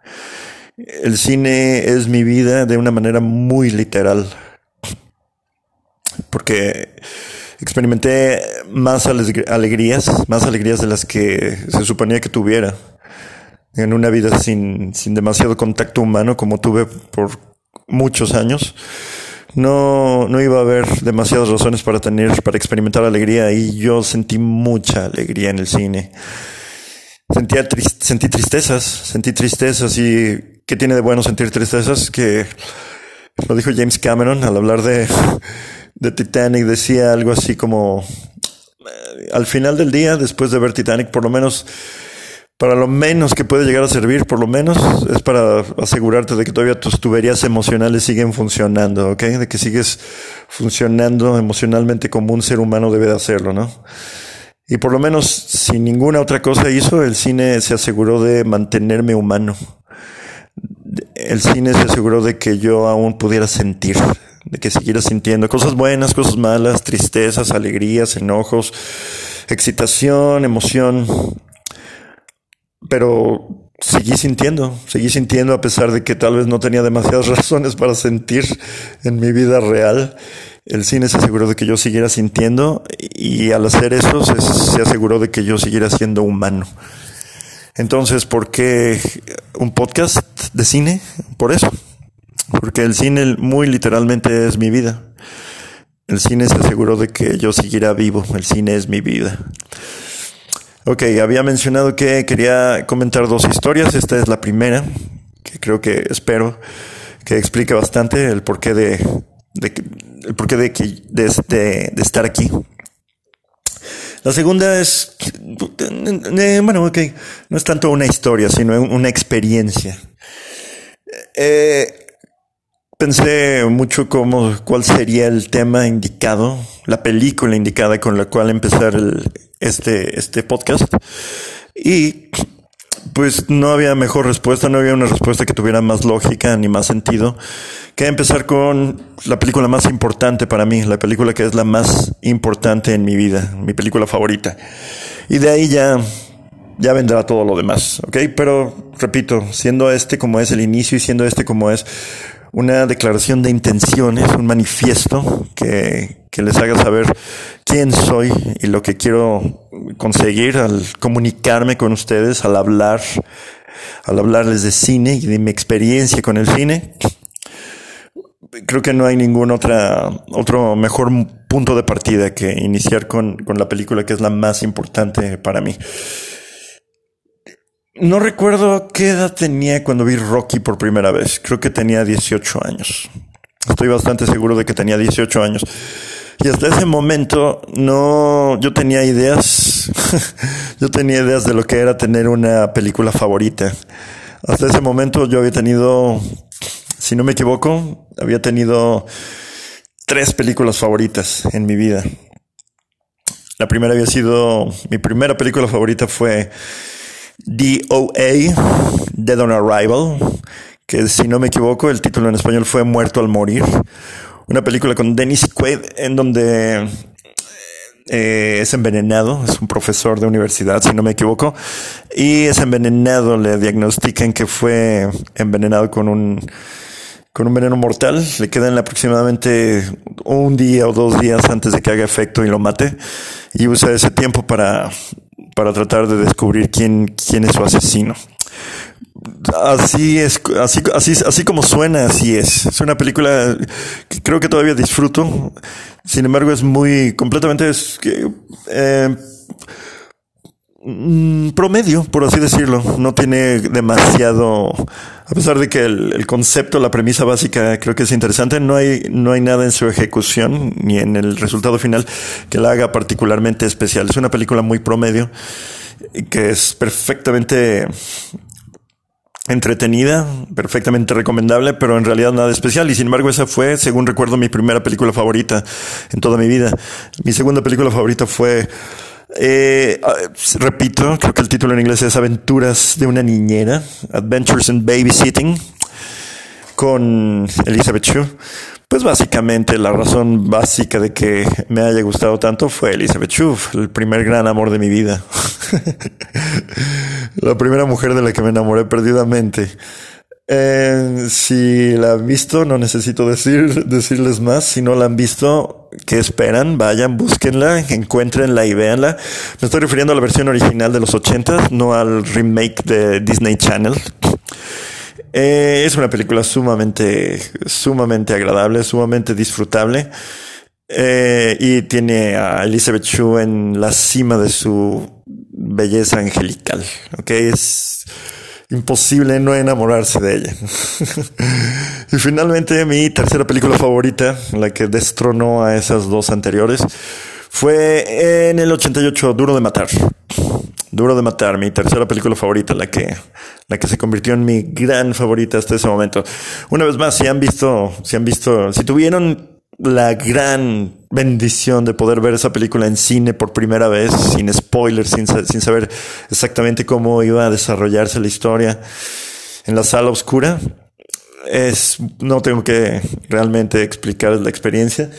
El cine es mi vida de una manera muy literal, porque experimenté más alegrías, más alegrías de las que se suponía que tuviera en una vida sin, sin demasiado contacto humano como tuve por muchos años, no, no iba a haber demasiadas razones para tener, para experimentar alegría y yo sentí mucha alegría en el cine. Sentía sentí tristezas, sentí tristezas y ¿qué tiene de bueno sentir tristezas? Que lo dijo James Cameron al hablar de, de Titanic, decía algo así como, al final del día, después de ver Titanic, por lo menos para lo menos que puede llegar a servir, por lo menos, es para asegurarte de que todavía tus tuberías emocionales siguen funcionando, ¿ok? De que sigues funcionando emocionalmente como un ser humano debe de hacerlo, ¿no? Y por lo menos, si ninguna otra cosa hizo, el cine se aseguró de mantenerme humano. El cine se aseguró de que yo aún pudiera sentir, de que siguiera sintiendo cosas buenas, cosas malas, tristezas, alegrías, enojos, excitación, emoción pero seguí sintiendo, seguí sintiendo a pesar de que tal vez no tenía demasiadas razones para sentir en mi vida real. El cine se aseguró de que yo siguiera sintiendo y al hacer eso se, aseguró de que yo siguiera siendo humano. Entonces, ¿por qué un podcast de cine? Por eso. Porque el cine muy literalmente es mi vida. El cine se aseguró de que yo siguiera vivo. El cine es mi vida. Ok, había mencionado que quería comentar dos historias. Esta es la primera, que creo que espero que explique bastante el porqué de, el porqué de, de, de, estar aquí. La segunda es, eh, bueno, ok, no es tanto una historia, sino una experiencia. Eh, pensé mucho cómo, cuál sería el tema indicado, la película indicada con la cual empezar el, este, este podcast. Y pues no había mejor respuesta, no había una respuesta que tuviera más lógica ni más sentido que empezar con la película más importante para mí, la película que es la más importante en mi vida, mi película favorita. Y de ahí ya, ya vendrá todo lo demás, ¿ok? Pero repito, siendo este como es el inicio y siendo este como es una declaración de intenciones, un manifiesto que, que les haga saber quién soy y lo que quiero conseguir al comunicarme con ustedes, al hablar, al hablarles de cine y de mi experiencia con el cine. Creo que no hay ningún otra, otro mejor punto de partida que iniciar con, con la película que es la más importante para mí. No recuerdo qué edad tenía cuando vi Rocky por primera vez. Creo que tenía 18 años. Estoy bastante seguro de que tenía 18 años. Y hasta ese momento no, yo tenía ideas, yo tenía ideas de lo que era tener una película favorita. Hasta ese momento yo había tenido, si no me equivoco, había tenido tres películas favoritas en mi vida. La primera había sido, mi primera película favorita fue DOA, Dead on Arrival, que si no me equivoco, el título en español fue Muerto al Morir. Una película con Dennis Quaid en donde eh, es envenenado, es un profesor de universidad, si no me equivoco, y es envenenado, le diagnostican que fue envenenado con un con un veneno mortal, le quedan aproximadamente un día o dos días antes de que haga efecto y lo mate, y usa ese tiempo para, para tratar de descubrir quién, quién es su asesino. Así es, así, así, así como suena, así es. Es una película que creo que todavía disfruto. Sin embargo, es muy completamente eh, promedio, por así decirlo. No tiene demasiado, a pesar de que el, el, concepto, la premisa básica creo que es interesante, no hay, no hay nada en su ejecución ni en el resultado final que la haga particularmente especial. Es una película muy promedio que es perfectamente entretenida, perfectamente recomendable, pero en realidad nada especial. Y sin embargo, esa fue, según recuerdo, mi primera película favorita en toda mi vida. Mi segunda película favorita fue, eh, ah, repito, creo que el título en inglés es Aventuras de una niñera, Adventures in Babysitting, con Elizabeth Shue. Pues básicamente la razón básica de que me haya gustado tanto fue Elizabeth Shue, el primer gran amor de mi vida. la primera mujer de la que me enamoré perdidamente. Eh, si la han visto, no necesito decir, decirles más. Si no la han visto, ¿qué esperan? Vayan, búsquenla, encuéntrenla y véanla. Me estoy refiriendo a la versión original de los 80, no al remake de Disney Channel. Eh, es una película sumamente, sumamente agradable, sumamente disfrutable. Eh, y tiene a Elizabeth Shue en la cima de su belleza angelical. Ok, es imposible no enamorarse de ella. y finalmente mi tercera película favorita, la que destronó a esas dos anteriores, fue en el 88 Duro de Matar. Duro de Matar, mi tercera película favorita, la que, la que se convirtió en mi gran favorita hasta ese momento. Una vez más, si han visto, si han visto, si tuvieron la gran bendición de poder ver esa película en cine por primera vez, sin spoilers, sin, sin saber exactamente cómo iba a desarrollarse la historia en la sala oscura, es, no tengo que realmente explicar la experiencia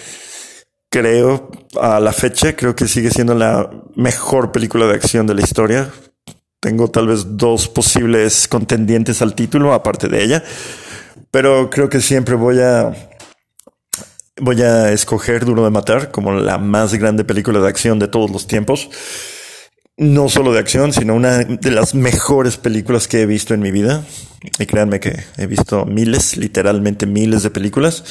creo, a la fecha, creo que sigue siendo la mejor película de acción de la historia. Tengo tal vez dos posibles contendientes al título, aparte de ella. Pero creo que siempre voy a. Voy a escoger Duro de Matar como la más grande película de acción de todos los tiempos. No solo de acción, sino una de las mejores películas que he visto en mi vida. Y créanme que he visto miles, literalmente miles de películas.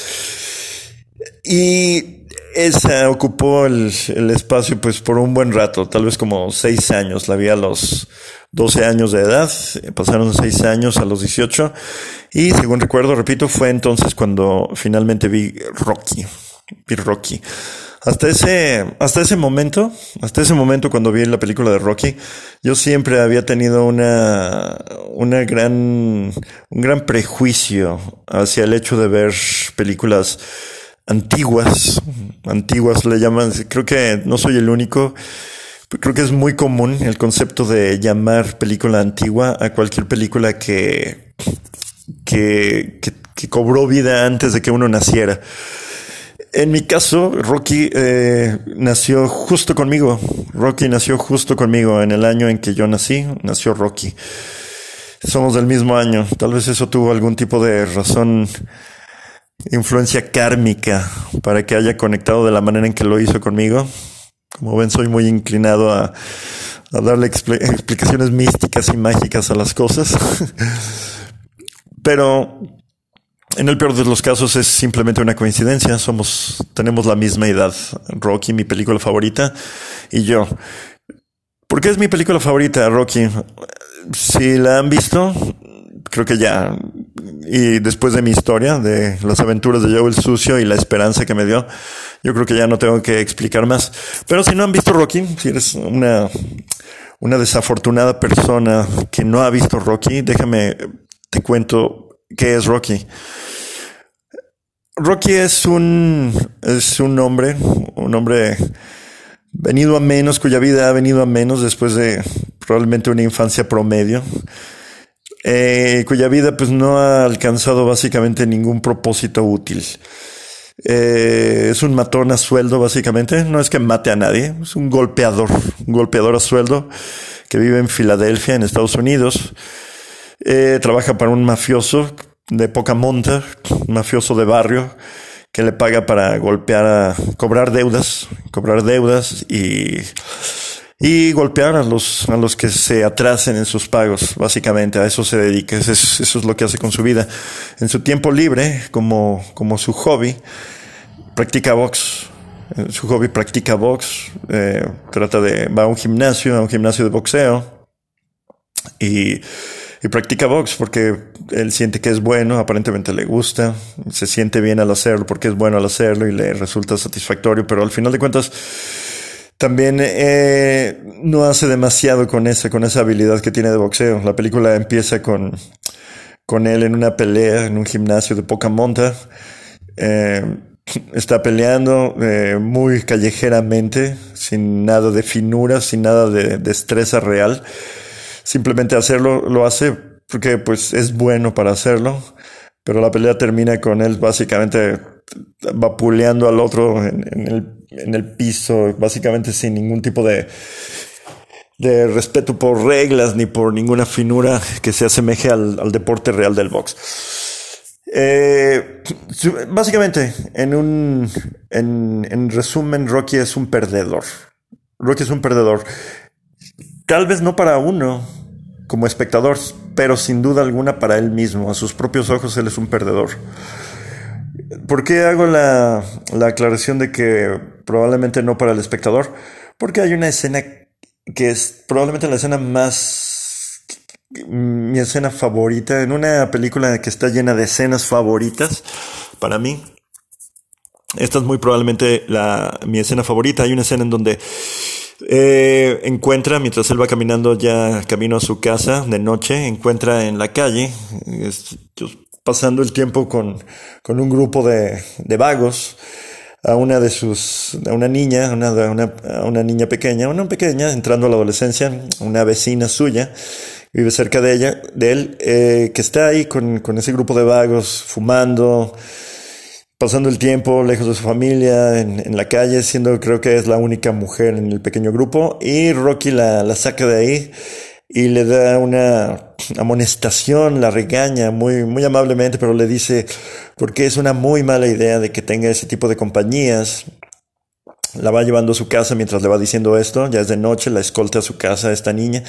Y esa ocupó el, espacio pues por un buen rato, tal vez como seis años. La vi a los 12 años de edad, pasaron seis años a los 18 y según recuerdo, repito, fue entonces cuando finalmente vi Rocky, vi Rocky. Hasta ese, hasta ese momento, hasta ese momento cuando vi la película de Rocky, yo siempre había tenido una, una gran, un gran prejuicio hacia el hecho de ver películas antiguas, antiguas le llaman, creo que no soy el único, creo que es muy común el concepto de llamar película antigua a cualquier película que, que, que, cobró vida antes de que uno naciera. En mi caso, Rocky eh, nació justo conmigo. Rocky nació justo conmigo en el año en que yo nací, nació Rocky. Somos del mismo año. Tal vez eso tuvo algún tipo de razón influencia kármica para que haya conectado de la manera en que lo hizo conmigo. Como ven, soy muy inclinado a, darle explicaciones místicas y mágicas a las cosas. Pero en el peor de los casos es simplemente una coincidencia. Somos, tenemos la misma edad. Rocky, mi película favorita, y yo. ¿Por qué es mi película favorita, Rocky? Si la han visto, creo que ya, y después de mi historia, de las aventuras de Joe el Sucio y la esperanza que me dio, yo creo que ya no tengo que explicar más. Pero si no han visto Rocky, si eres una, una desafortunada persona que no ha visto Rocky, déjame, te cuento qué es Rocky. Rocky es un, es un hombre, un hombre venido a menos, cuya vida ha venido a menos después de probablemente una infancia promedio, eh, cuya vida pues no ha alcanzado básicamente ningún propósito útil. Eh, es un matón a sueldo, básicamente. No es que mate a nadie, es un golpeador, un golpeador a sueldo que vive en Filadelfia, en Estados Unidos. Eh, trabaja para un mafioso de poca monta, un mafioso de barrio, que le paga para golpear a cobrar deudas, cobrar deudas y, y golpear a los, a los que se atrasen en sus pagos. Básicamente a eso se dedica, eso es, lo que hace con su vida. En su tiempo libre, como, como su hobby, practica box. Su hobby practica box, eh, trata de, va a un gimnasio, a un gimnasio de boxeo y y practica box porque él siente que es bueno, aparentemente le gusta, se siente bien al hacerlo porque es bueno al hacerlo y le resulta satisfactorio, pero al final de cuentas también eh, no hace demasiado con esa, con esa habilidad que tiene de boxeo. La película empieza con, con él en una pelea en un gimnasio de poca monta. Eh, está peleando eh, muy callejeramente, sin nada de finura, sin nada de destreza real simplemente hacerlo, lo hace porque pues es bueno para hacerlo, pero la pelea termina con él básicamente vapuleando al otro en, el, en el piso, básicamente sin ningún tipo de, de respeto por reglas ni por ninguna finura que se asemeje al, al deporte real del box. Eh, básicamente, en un en, en resumen, Rocky es un perdedor. Rocky es un perdedor. Tal vez no para uno como espectador, pero sin duda alguna para él mismo. A sus propios ojos él es un perdedor. ¿Por qué hago la, aclaración de que probablemente no para el espectador? Porque hay una escena que es probablemente la escena más mi escena favorita en una película que está llena de escenas favoritas para mí. Esta es muy probablemente la, mi escena favorita. Hay una escena en donde eh, encuentra, mientras él va caminando ya camino a su casa de noche, encuentra en la calle, pasando el tiempo con, con un grupo de, de, vagos, a una de sus, a una niña, una, una, niña pequeña, una pequeña, entrando a la adolescencia, una vecina suya, vive cerca de ella, de él, eh, que está ahí con, con ese grupo de vagos, fumando, pasando el tiempo lejos de su familia, en, la calle, siendo creo que es la única mujer en el pequeño grupo, y Rocky la, la saca de ahí y le da una amonestación, la regaña muy, muy amablemente, pero le dice, porque es una muy mala idea de que tenga ese tipo de compañías. La va llevando a su casa mientras le va diciendo esto, ya es de noche, la escolta a su casa esta niña,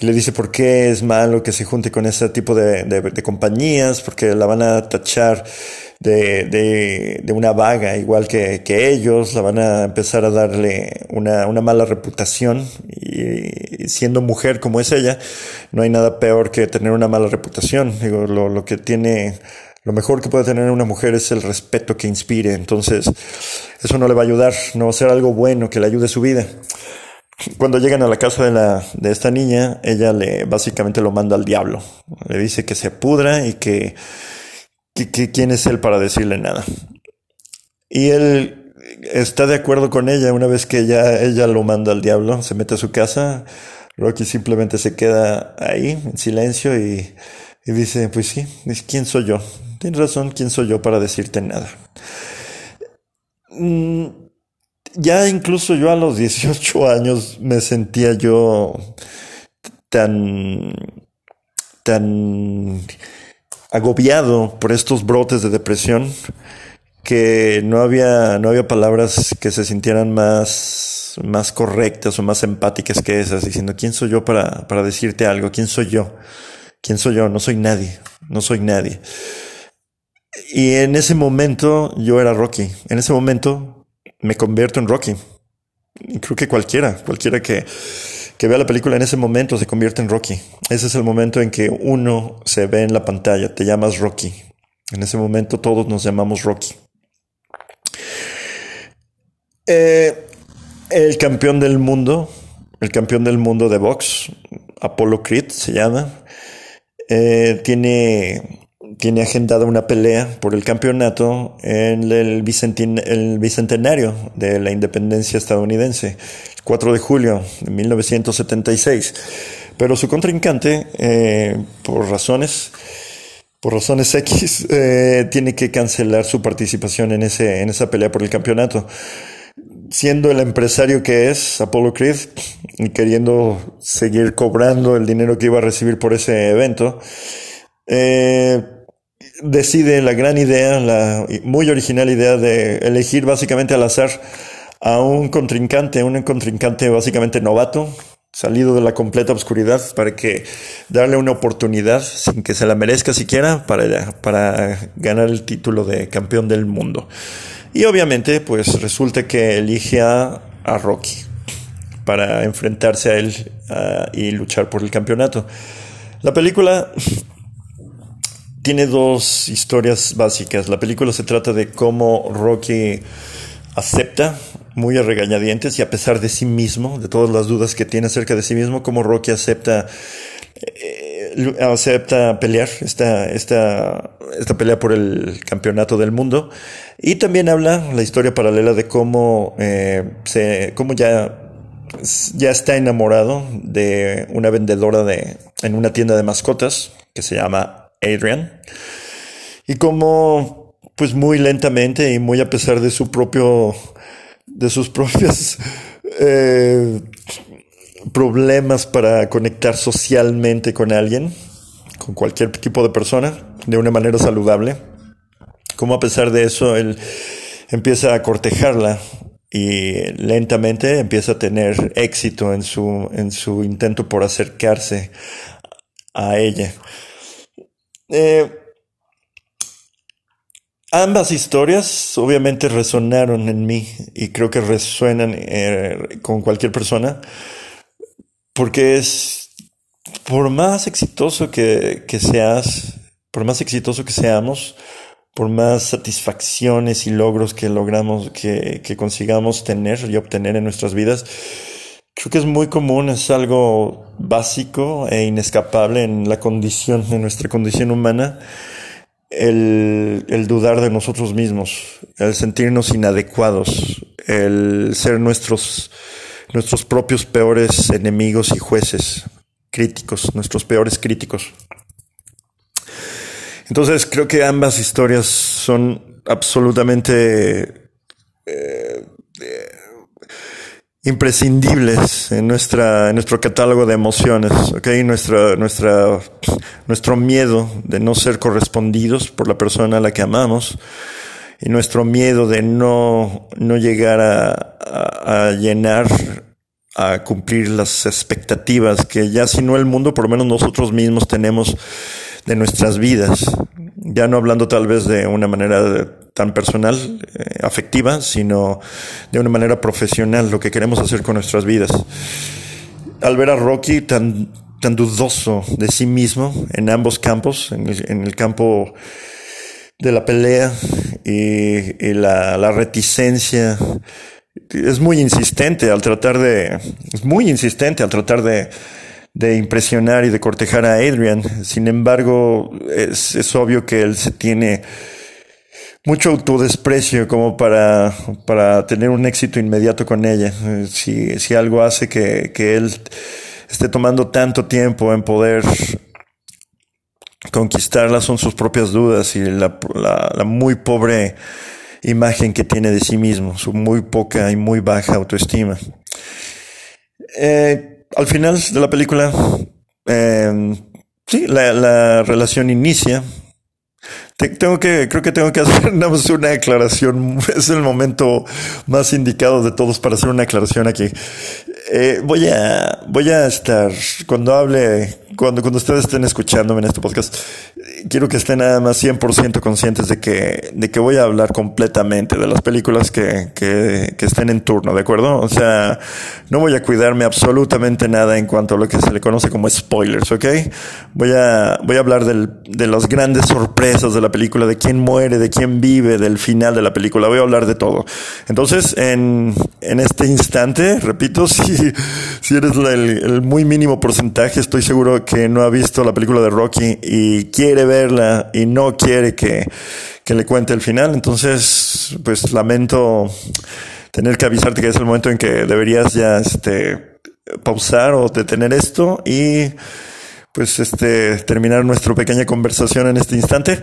y le dice por qué es malo que se junte con ese tipo de, de, compañías, porque la van a tachar de, de, una vaga, igual que, que, ellos, la van a empezar a darle una, una mala reputación y, siendo mujer como es ella, no hay nada peor que tener una mala reputación. Digo, lo, lo que tiene, lo mejor que puede tener una mujer es el respeto que inspire. Entonces, eso no le va a ayudar, no va a ser algo bueno que le ayude su vida. Cuando llegan a la casa de, la, de esta niña, ella le básicamente lo manda al diablo. Le dice que se pudra y que quién es él para decirle nada. Y él está de acuerdo con ella una vez que ella, ella lo manda al diablo, se mete a su casa, Rocky simplemente se queda ahí en silencio y, dice, pues sí, ¿quién soy yo? Tienes razón, ¿quién soy yo para decirte nada? Mm, ya incluso yo a los 18 años me sentía yo tan, tan agobiado por estos brotes de depresión que no había, no había palabras que se sintieran más, más correctas o más empáticas que esas, diciendo, ¿quién soy yo para, para decirte algo? ¿Quién soy yo? ¿Quién soy yo? No soy nadie, no soy nadie. Y en ese momento yo era Rocky. En ese momento me convierto en Rocky. Y creo que cualquiera, cualquiera que, que vea la película en ese momento se convierte en Rocky. Ese es el momento en que uno se ve en la pantalla, te llamas Rocky. En ese momento todos nos llamamos Rocky. Eh, el campeón del mundo, el campeón del mundo de box, Apollo Creed se llama, eh, tiene, tiene agendada una pelea por el campeonato en el, bicentenario de la independencia estadounidense, 4 de julio de 1976. Pero su contrincante, eh, por razones, por razones X, eh, tiene que cancelar su participación en, ese, en esa pelea por el campeonato. Siendo el empresario que es, Apollo Creed, y queriendo seguir cobrando el dinero que iba a recibir por ese evento, eh, decide la gran idea, la muy original idea de elegir básicamente al azar a un contrincante, un contrincante básicamente novato, salido de la completa oscuridad para que darle una oportunidad sin que se la merezca siquiera para, para ganar el título de campeón del mundo. Y obviamente pues resulta que elige a, Rocky para enfrentarse a él y luchar por el campeonato. La película tiene dos historias básicas. La película se trata de cómo Rocky acepta muy a regañadientes y a pesar de sí mismo, de todas las dudas que tiene acerca de sí mismo, cómo Rocky acepta eh, acepta pelear esta, esta, esta pelea por el campeonato del mundo y también habla la historia paralela de cómo eh, se cómo ya ya está enamorado de una vendedora de en una tienda de mascotas que se llama Adrian. Y como, pues muy lentamente y muy a pesar de su propio, de sus propios eh, problemas para conectar socialmente con alguien, con cualquier tipo de persona, de una manera saludable, como a pesar de eso él empieza a cortejarla y lentamente empieza a tener éxito en su, en su intento por acercarse a ella. Eh, ambas historias obviamente resonaron en mí y creo que resuenan eh, con cualquier persona porque es por más exitoso que, seas, por más exitoso que seamos, por más satisfacciones y logros que logramos, que, que consigamos tener y obtener en nuestras vidas, Creo que es muy común, es algo básico e inescapable en la condición, en nuestra condición humana, el, dudar de nosotros mismos, el sentirnos inadecuados, el ser nuestros, nuestros propios peores enemigos y jueces, críticos, nuestros peores críticos. Entonces creo que ambas historias son absolutamente eh, imprescindibles en nuestra en nuestro catálogo de emociones, ¿ok? Nuestra, nuestra, nuestro miedo de no ser correspondidos por la persona a la que amamos y nuestro miedo de no, no llegar a, a, llenar, a cumplir las expectativas que ya si no el mundo, por lo menos nosotros mismos tenemos de nuestras vidas. Ya no hablando tal vez de una manera tan personal, eh, afectiva, sino de una manera profesional, lo que queremos hacer con nuestras vidas. Al ver a Rocky tan, tan dudoso de sí mismo en ambos campos, en el, campo de la pelea y, la, la, reticencia, es muy insistente al tratar de, es muy insistente al tratar de, de impresionar y de cortejar a Adrian. Sin embargo, es, es obvio que él se tiene mucho autodesprecio como para, para tener un éxito inmediato con ella. Si, si algo hace que, que él esté tomando tanto tiempo en poder conquistarla son sus propias dudas y la, la, muy pobre imagen que tiene de sí mismo, su muy poca y muy baja autoestima. Eh, al final de la película, eh, sí, la relación inicia tengo que, creo que tengo que hacer una aclaración. Es el momento más indicado de todos para hacer una aclaración aquí. Eh, voy a, voy a estar, cuando hable, cuando, cuando ustedes estén escuchándome en este podcast, quiero que estén nada más 100% conscientes de que, de que voy a hablar completamente de las películas que, que, estén en turno, ¿de acuerdo? O sea, no voy a cuidarme absolutamente nada en cuanto a lo que se le conoce como spoilers, ¿ok? Voy a, voy a hablar del, de las grandes sorpresas de la película, de quién muere, de quién vive, del final de la película. Voy a hablar de todo. Entonces, en, en este instante, repito, si, si eres el, el muy mínimo porcentaje, estoy seguro que no ha visto la película de Rocky y quiere ver verla y no quiere que, que le cuente el final. Entonces, pues lamento tener que avisarte que es el momento en que deberías ya este, pausar o detener esto y pues este terminar nuestra pequeña conversación en este instante.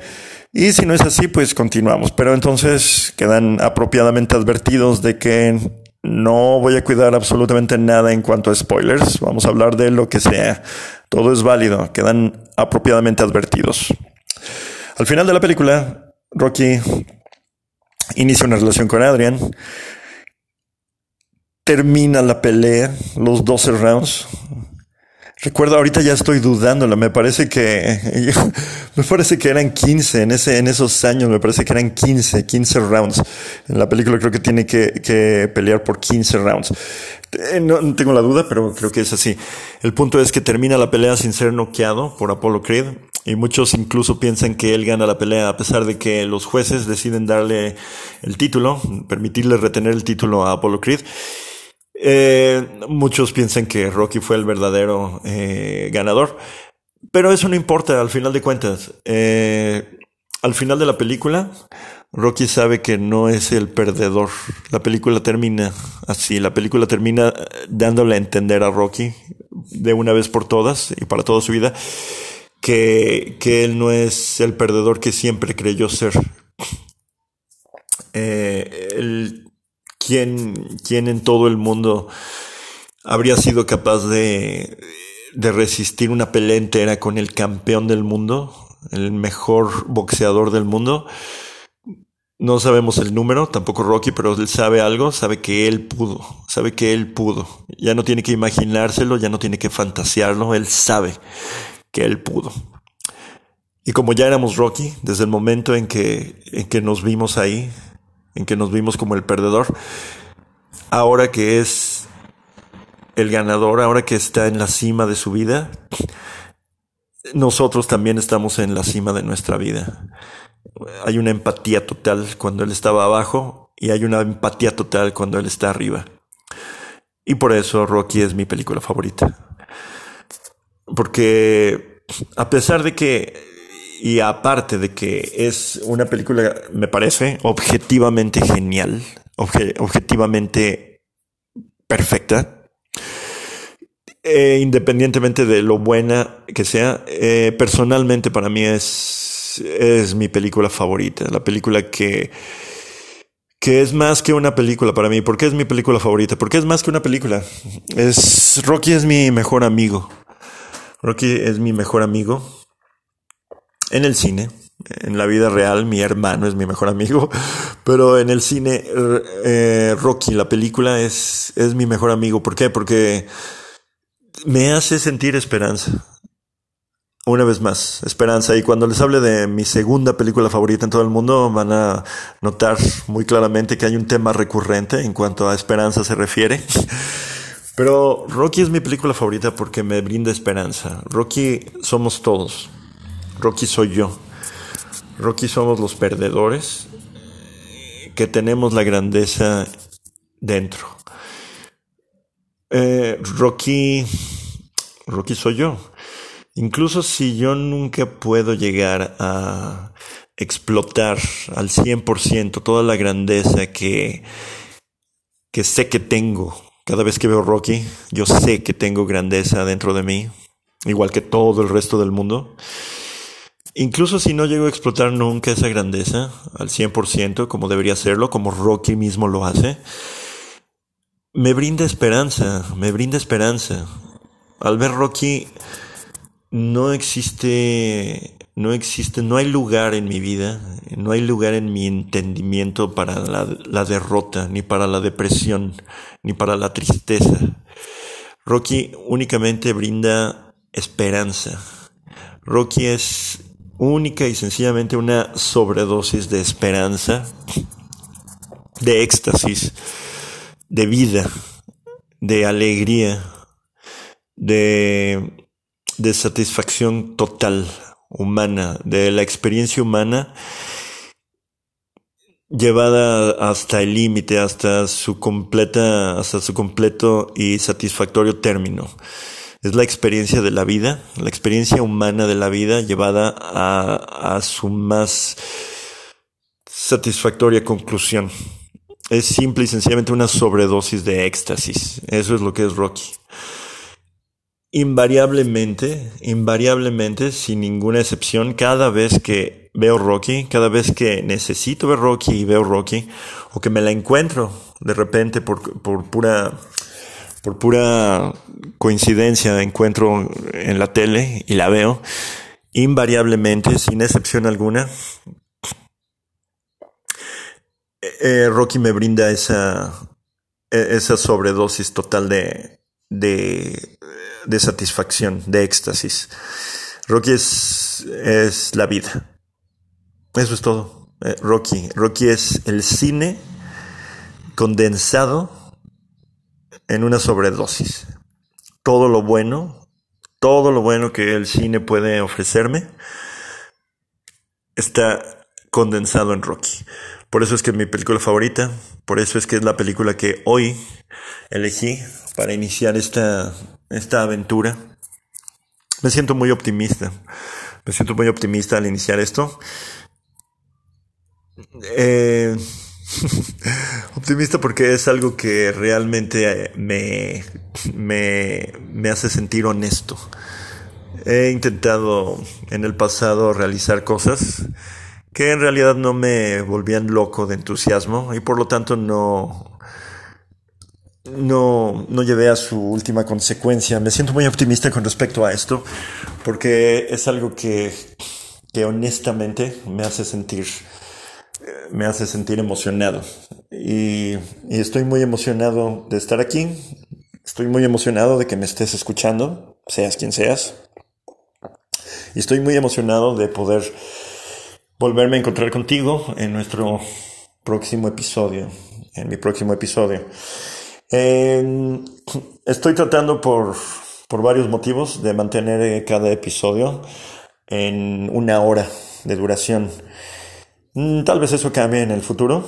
Y si no es así, pues continuamos. Pero entonces quedan apropiadamente advertidos de que no voy a cuidar absolutamente nada en cuanto a spoilers. Vamos a hablar de lo que sea. Todo es válido. Quedan apropiadamente advertidos. Al final de la película, Rocky inicia una relación con Adrian. Termina la pelea, los 12 rounds. Recuerdo, ahorita ya estoy dudándolo, me parece que, me parece que eran 15 en ese, en esos años, me parece que eran 15, 15 rounds. En la película creo que tiene que, que pelear por 15 rounds. Eh, no, no, tengo la duda, pero creo que es así. El punto es que termina la pelea sin ser noqueado por Apollo Creed. Y muchos incluso piensan que él gana la pelea a pesar de que los jueces deciden darle el título, permitirle retener el título a Apollo Creed. Eh, muchos piensan que Rocky fue el verdadero eh, ganador, pero eso no importa al final de cuentas. Eh, al final de la película, Rocky sabe que no es el perdedor. La película termina así, la película termina dándole a entender a Rocky de una vez por todas y para toda su vida que, que él no es el perdedor que siempre creyó ser. ¿Quién, en todo el mundo habría sido capaz de, de resistir una pelea entera con el campeón del mundo, el mejor boxeador del mundo? No sabemos el número, tampoco Rocky, pero él sabe algo, sabe que él pudo, sabe que él pudo. Ya no tiene que imaginárselo, ya no tiene que fantasearlo, él sabe que él pudo. Y como ya éramos Rocky, desde el momento en que, en que nos vimos ahí, en que nos vimos como el perdedor, ahora que es el ganador, ahora que está en la cima de su vida, nosotros también estamos en la cima de nuestra vida. Hay una empatía total cuando él estaba abajo y hay una empatía total cuando él está arriba. Y por eso Rocky es mi película favorita. Porque a pesar de que y aparte de que es una película, me parece, objetivamente genial, objetivamente perfecta, eh, independientemente de lo buena que sea, eh, personalmente para mí es, es mi película favorita, la película que, que es más que una película para mí. ¿Por qué es mi película favorita? Porque es más que una película. Es, Rocky es mi mejor amigo. Rocky es mi mejor amigo en el cine. En la vida real, mi hermano es mi mejor amigo, pero en el cine, eh, Rocky, la película, es, es mi mejor amigo. ¿Por qué? Porque me hace sentir esperanza. Una vez más, esperanza. Y cuando les hable de mi segunda película favorita en todo el mundo, van a notar muy claramente que hay un tema recurrente en cuanto a esperanza se refiere. Pero Rocky es mi película favorita porque me brinda esperanza. Rocky somos todos. Rocky soy yo. Rocky somos los perdedores que tenemos la grandeza dentro. Eh, Rocky, Rocky soy yo. Incluso si yo nunca puedo llegar a explotar al 100% toda la grandeza que, que sé que tengo. Cada vez que veo Rocky, yo sé que tengo grandeza dentro de mí, igual que todo el resto del mundo. Incluso si no llego a explotar nunca esa grandeza al 100% como debería serlo, como Rocky mismo lo hace, me brinda esperanza, me brinda esperanza. Al ver Rocky, no existe, no existe, no hay lugar en mi vida, no hay lugar en mi entendimiento para la derrota, ni para la depresión, ni para la tristeza. Rocky únicamente brinda esperanza. Rocky es única y sencillamente una sobredosis de esperanza, de éxtasis, de vida, de alegría, de, satisfacción total, humana, de la experiencia humana llevada hasta el límite, hasta su completa, hasta su completo y satisfactorio término. Es la experiencia de la vida, la experiencia humana de la vida llevada a, su más satisfactoria conclusión. Es simple y sencillamente una sobredosis de éxtasis. Eso es lo que es Rocky. Invariablemente, invariablemente, sin ninguna excepción, cada vez que veo Rocky, cada vez que necesito ver Rocky y veo Rocky, o que me la encuentro de repente por, por pura por pura coincidencia encuentro en la tele y la veo, invariablemente, sin excepción alguna, eh, Rocky me brinda esa, e, esa sobredosis total de, de, de satisfacción, de éxtasis. Rocky es, es la vida. Eso es todo. Eh, Rocky. Rocky es el cine condensado en una sobredosis. Todo lo bueno, todo lo bueno que el cine puede ofrecerme está condensado en Rocky. Por eso es que es mi película favorita, por eso es que es la película que hoy elegí para iniciar esta, esta aventura. Me siento muy optimista, me siento muy optimista al iniciar esto. Eh, optimista porque es algo que realmente me, me, me hace sentir honesto. He intentado en el pasado realizar cosas que en realidad no me volvían loco de entusiasmo y por lo tanto no, no, no llevé a su última consecuencia. Me siento muy optimista con respecto a esto porque es algo que, que honestamente me hace sentir me hace sentir emocionado y, y estoy muy emocionado de estar aquí estoy muy emocionado de que me estés escuchando seas quien seas y estoy muy emocionado de poder volverme a encontrar contigo en nuestro próximo episodio, en mi próximo episodio. estoy tratando por, por varios motivos de mantener cada episodio en una hora de duración. Mm, tal vez eso cambie en el futuro,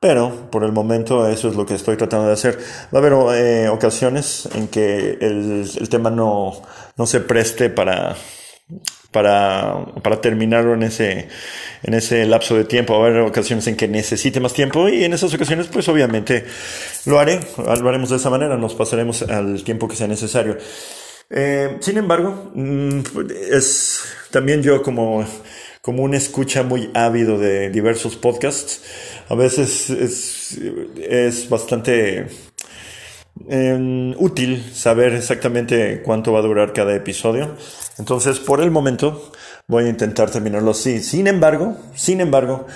pero por el momento eso es lo que estoy tratando de hacer. Va a haber eh, ocasiones en que el, el tema no, no se preste para para, para terminarlo en ese, en ese lapso de tiempo. Va a haber ocasiones en que necesite más tiempo y en esas ocasiones pues obviamente lo haré, lo haremos de esa manera, nos pasaremos al tiempo que sea necesario. Eh, sin embargo, mm, es también yo como, como un escucha muy ávido de diversos podcasts, a veces es, bastante eh, útil saber exactamente cuánto va a durar cada episodio. Entonces, por el momento, voy a intentar terminarlo así. Sin embargo, sin embargo,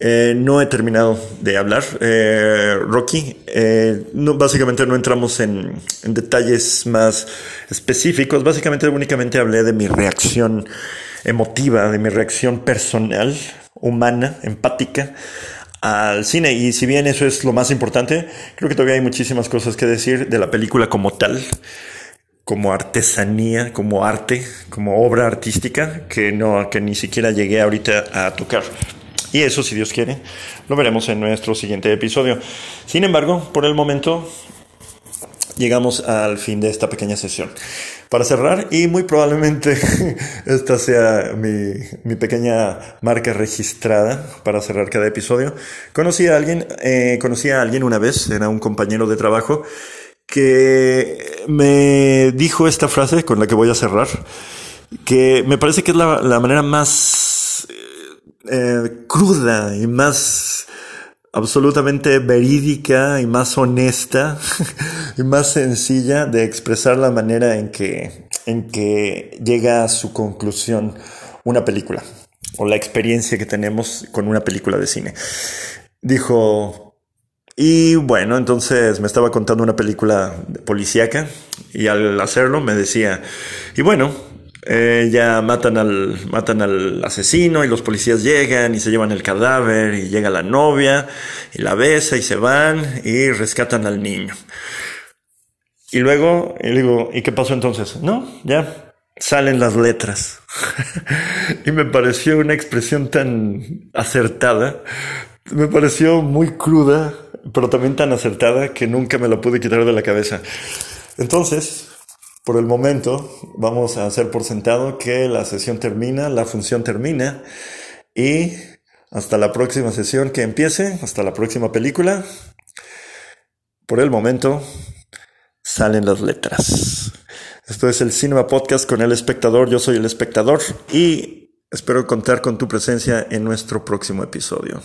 eh, no he terminado de hablar. Eh, Rocky, eh, básicamente no entramos en, en, detalles más específicos. Básicamente únicamente hablé de mi reacción emotiva, de mi reacción personal, humana, empática al cine. Y si bien eso es lo más importante, creo que todavía hay muchísimas cosas que decir de la película como tal, como artesanía, como arte, como obra artística, que no, que ni siquiera llegué ahorita a tocar. Y eso, si Dios quiere, lo veremos en nuestro siguiente episodio. Sin embargo, por el momento, llegamos al fin de esta pequeña sesión. Para cerrar, y muy probablemente esta sea mi, mi pequeña marca registrada para cerrar cada episodio, conocí a alguien, eh, conocí a alguien una vez, era un compañero de trabajo, que me dijo esta frase con la que voy a cerrar, que me parece que es la, la manera más eh, cruda y más absolutamente verídica y más honesta y más sencilla de expresar la manera en que, en que llega a su conclusión una película o la experiencia que tenemos con una película de cine. Dijo, y bueno, entonces me estaba contando una película policíaca y al hacerlo me decía, y bueno, eh, ya matan al, matan al asesino y los policías llegan y se llevan el cadáver y llega la novia y la besa y se van y rescatan al niño. Y luego, y digo, ¿y qué pasó entonces? No, ya salen las letras. y me pareció una expresión tan acertada, me pareció muy cruda, pero también tan acertada que nunca me la pude quitar de la cabeza. Entonces, por el momento vamos a hacer por sentado que la sesión termina, la función termina y hasta la próxima sesión que empiece, hasta la próxima película. Por el momento salen las letras. Esto es el Cinema Podcast con el espectador. Yo soy el espectador y espero contar con tu presencia en nuestro próximo episodio.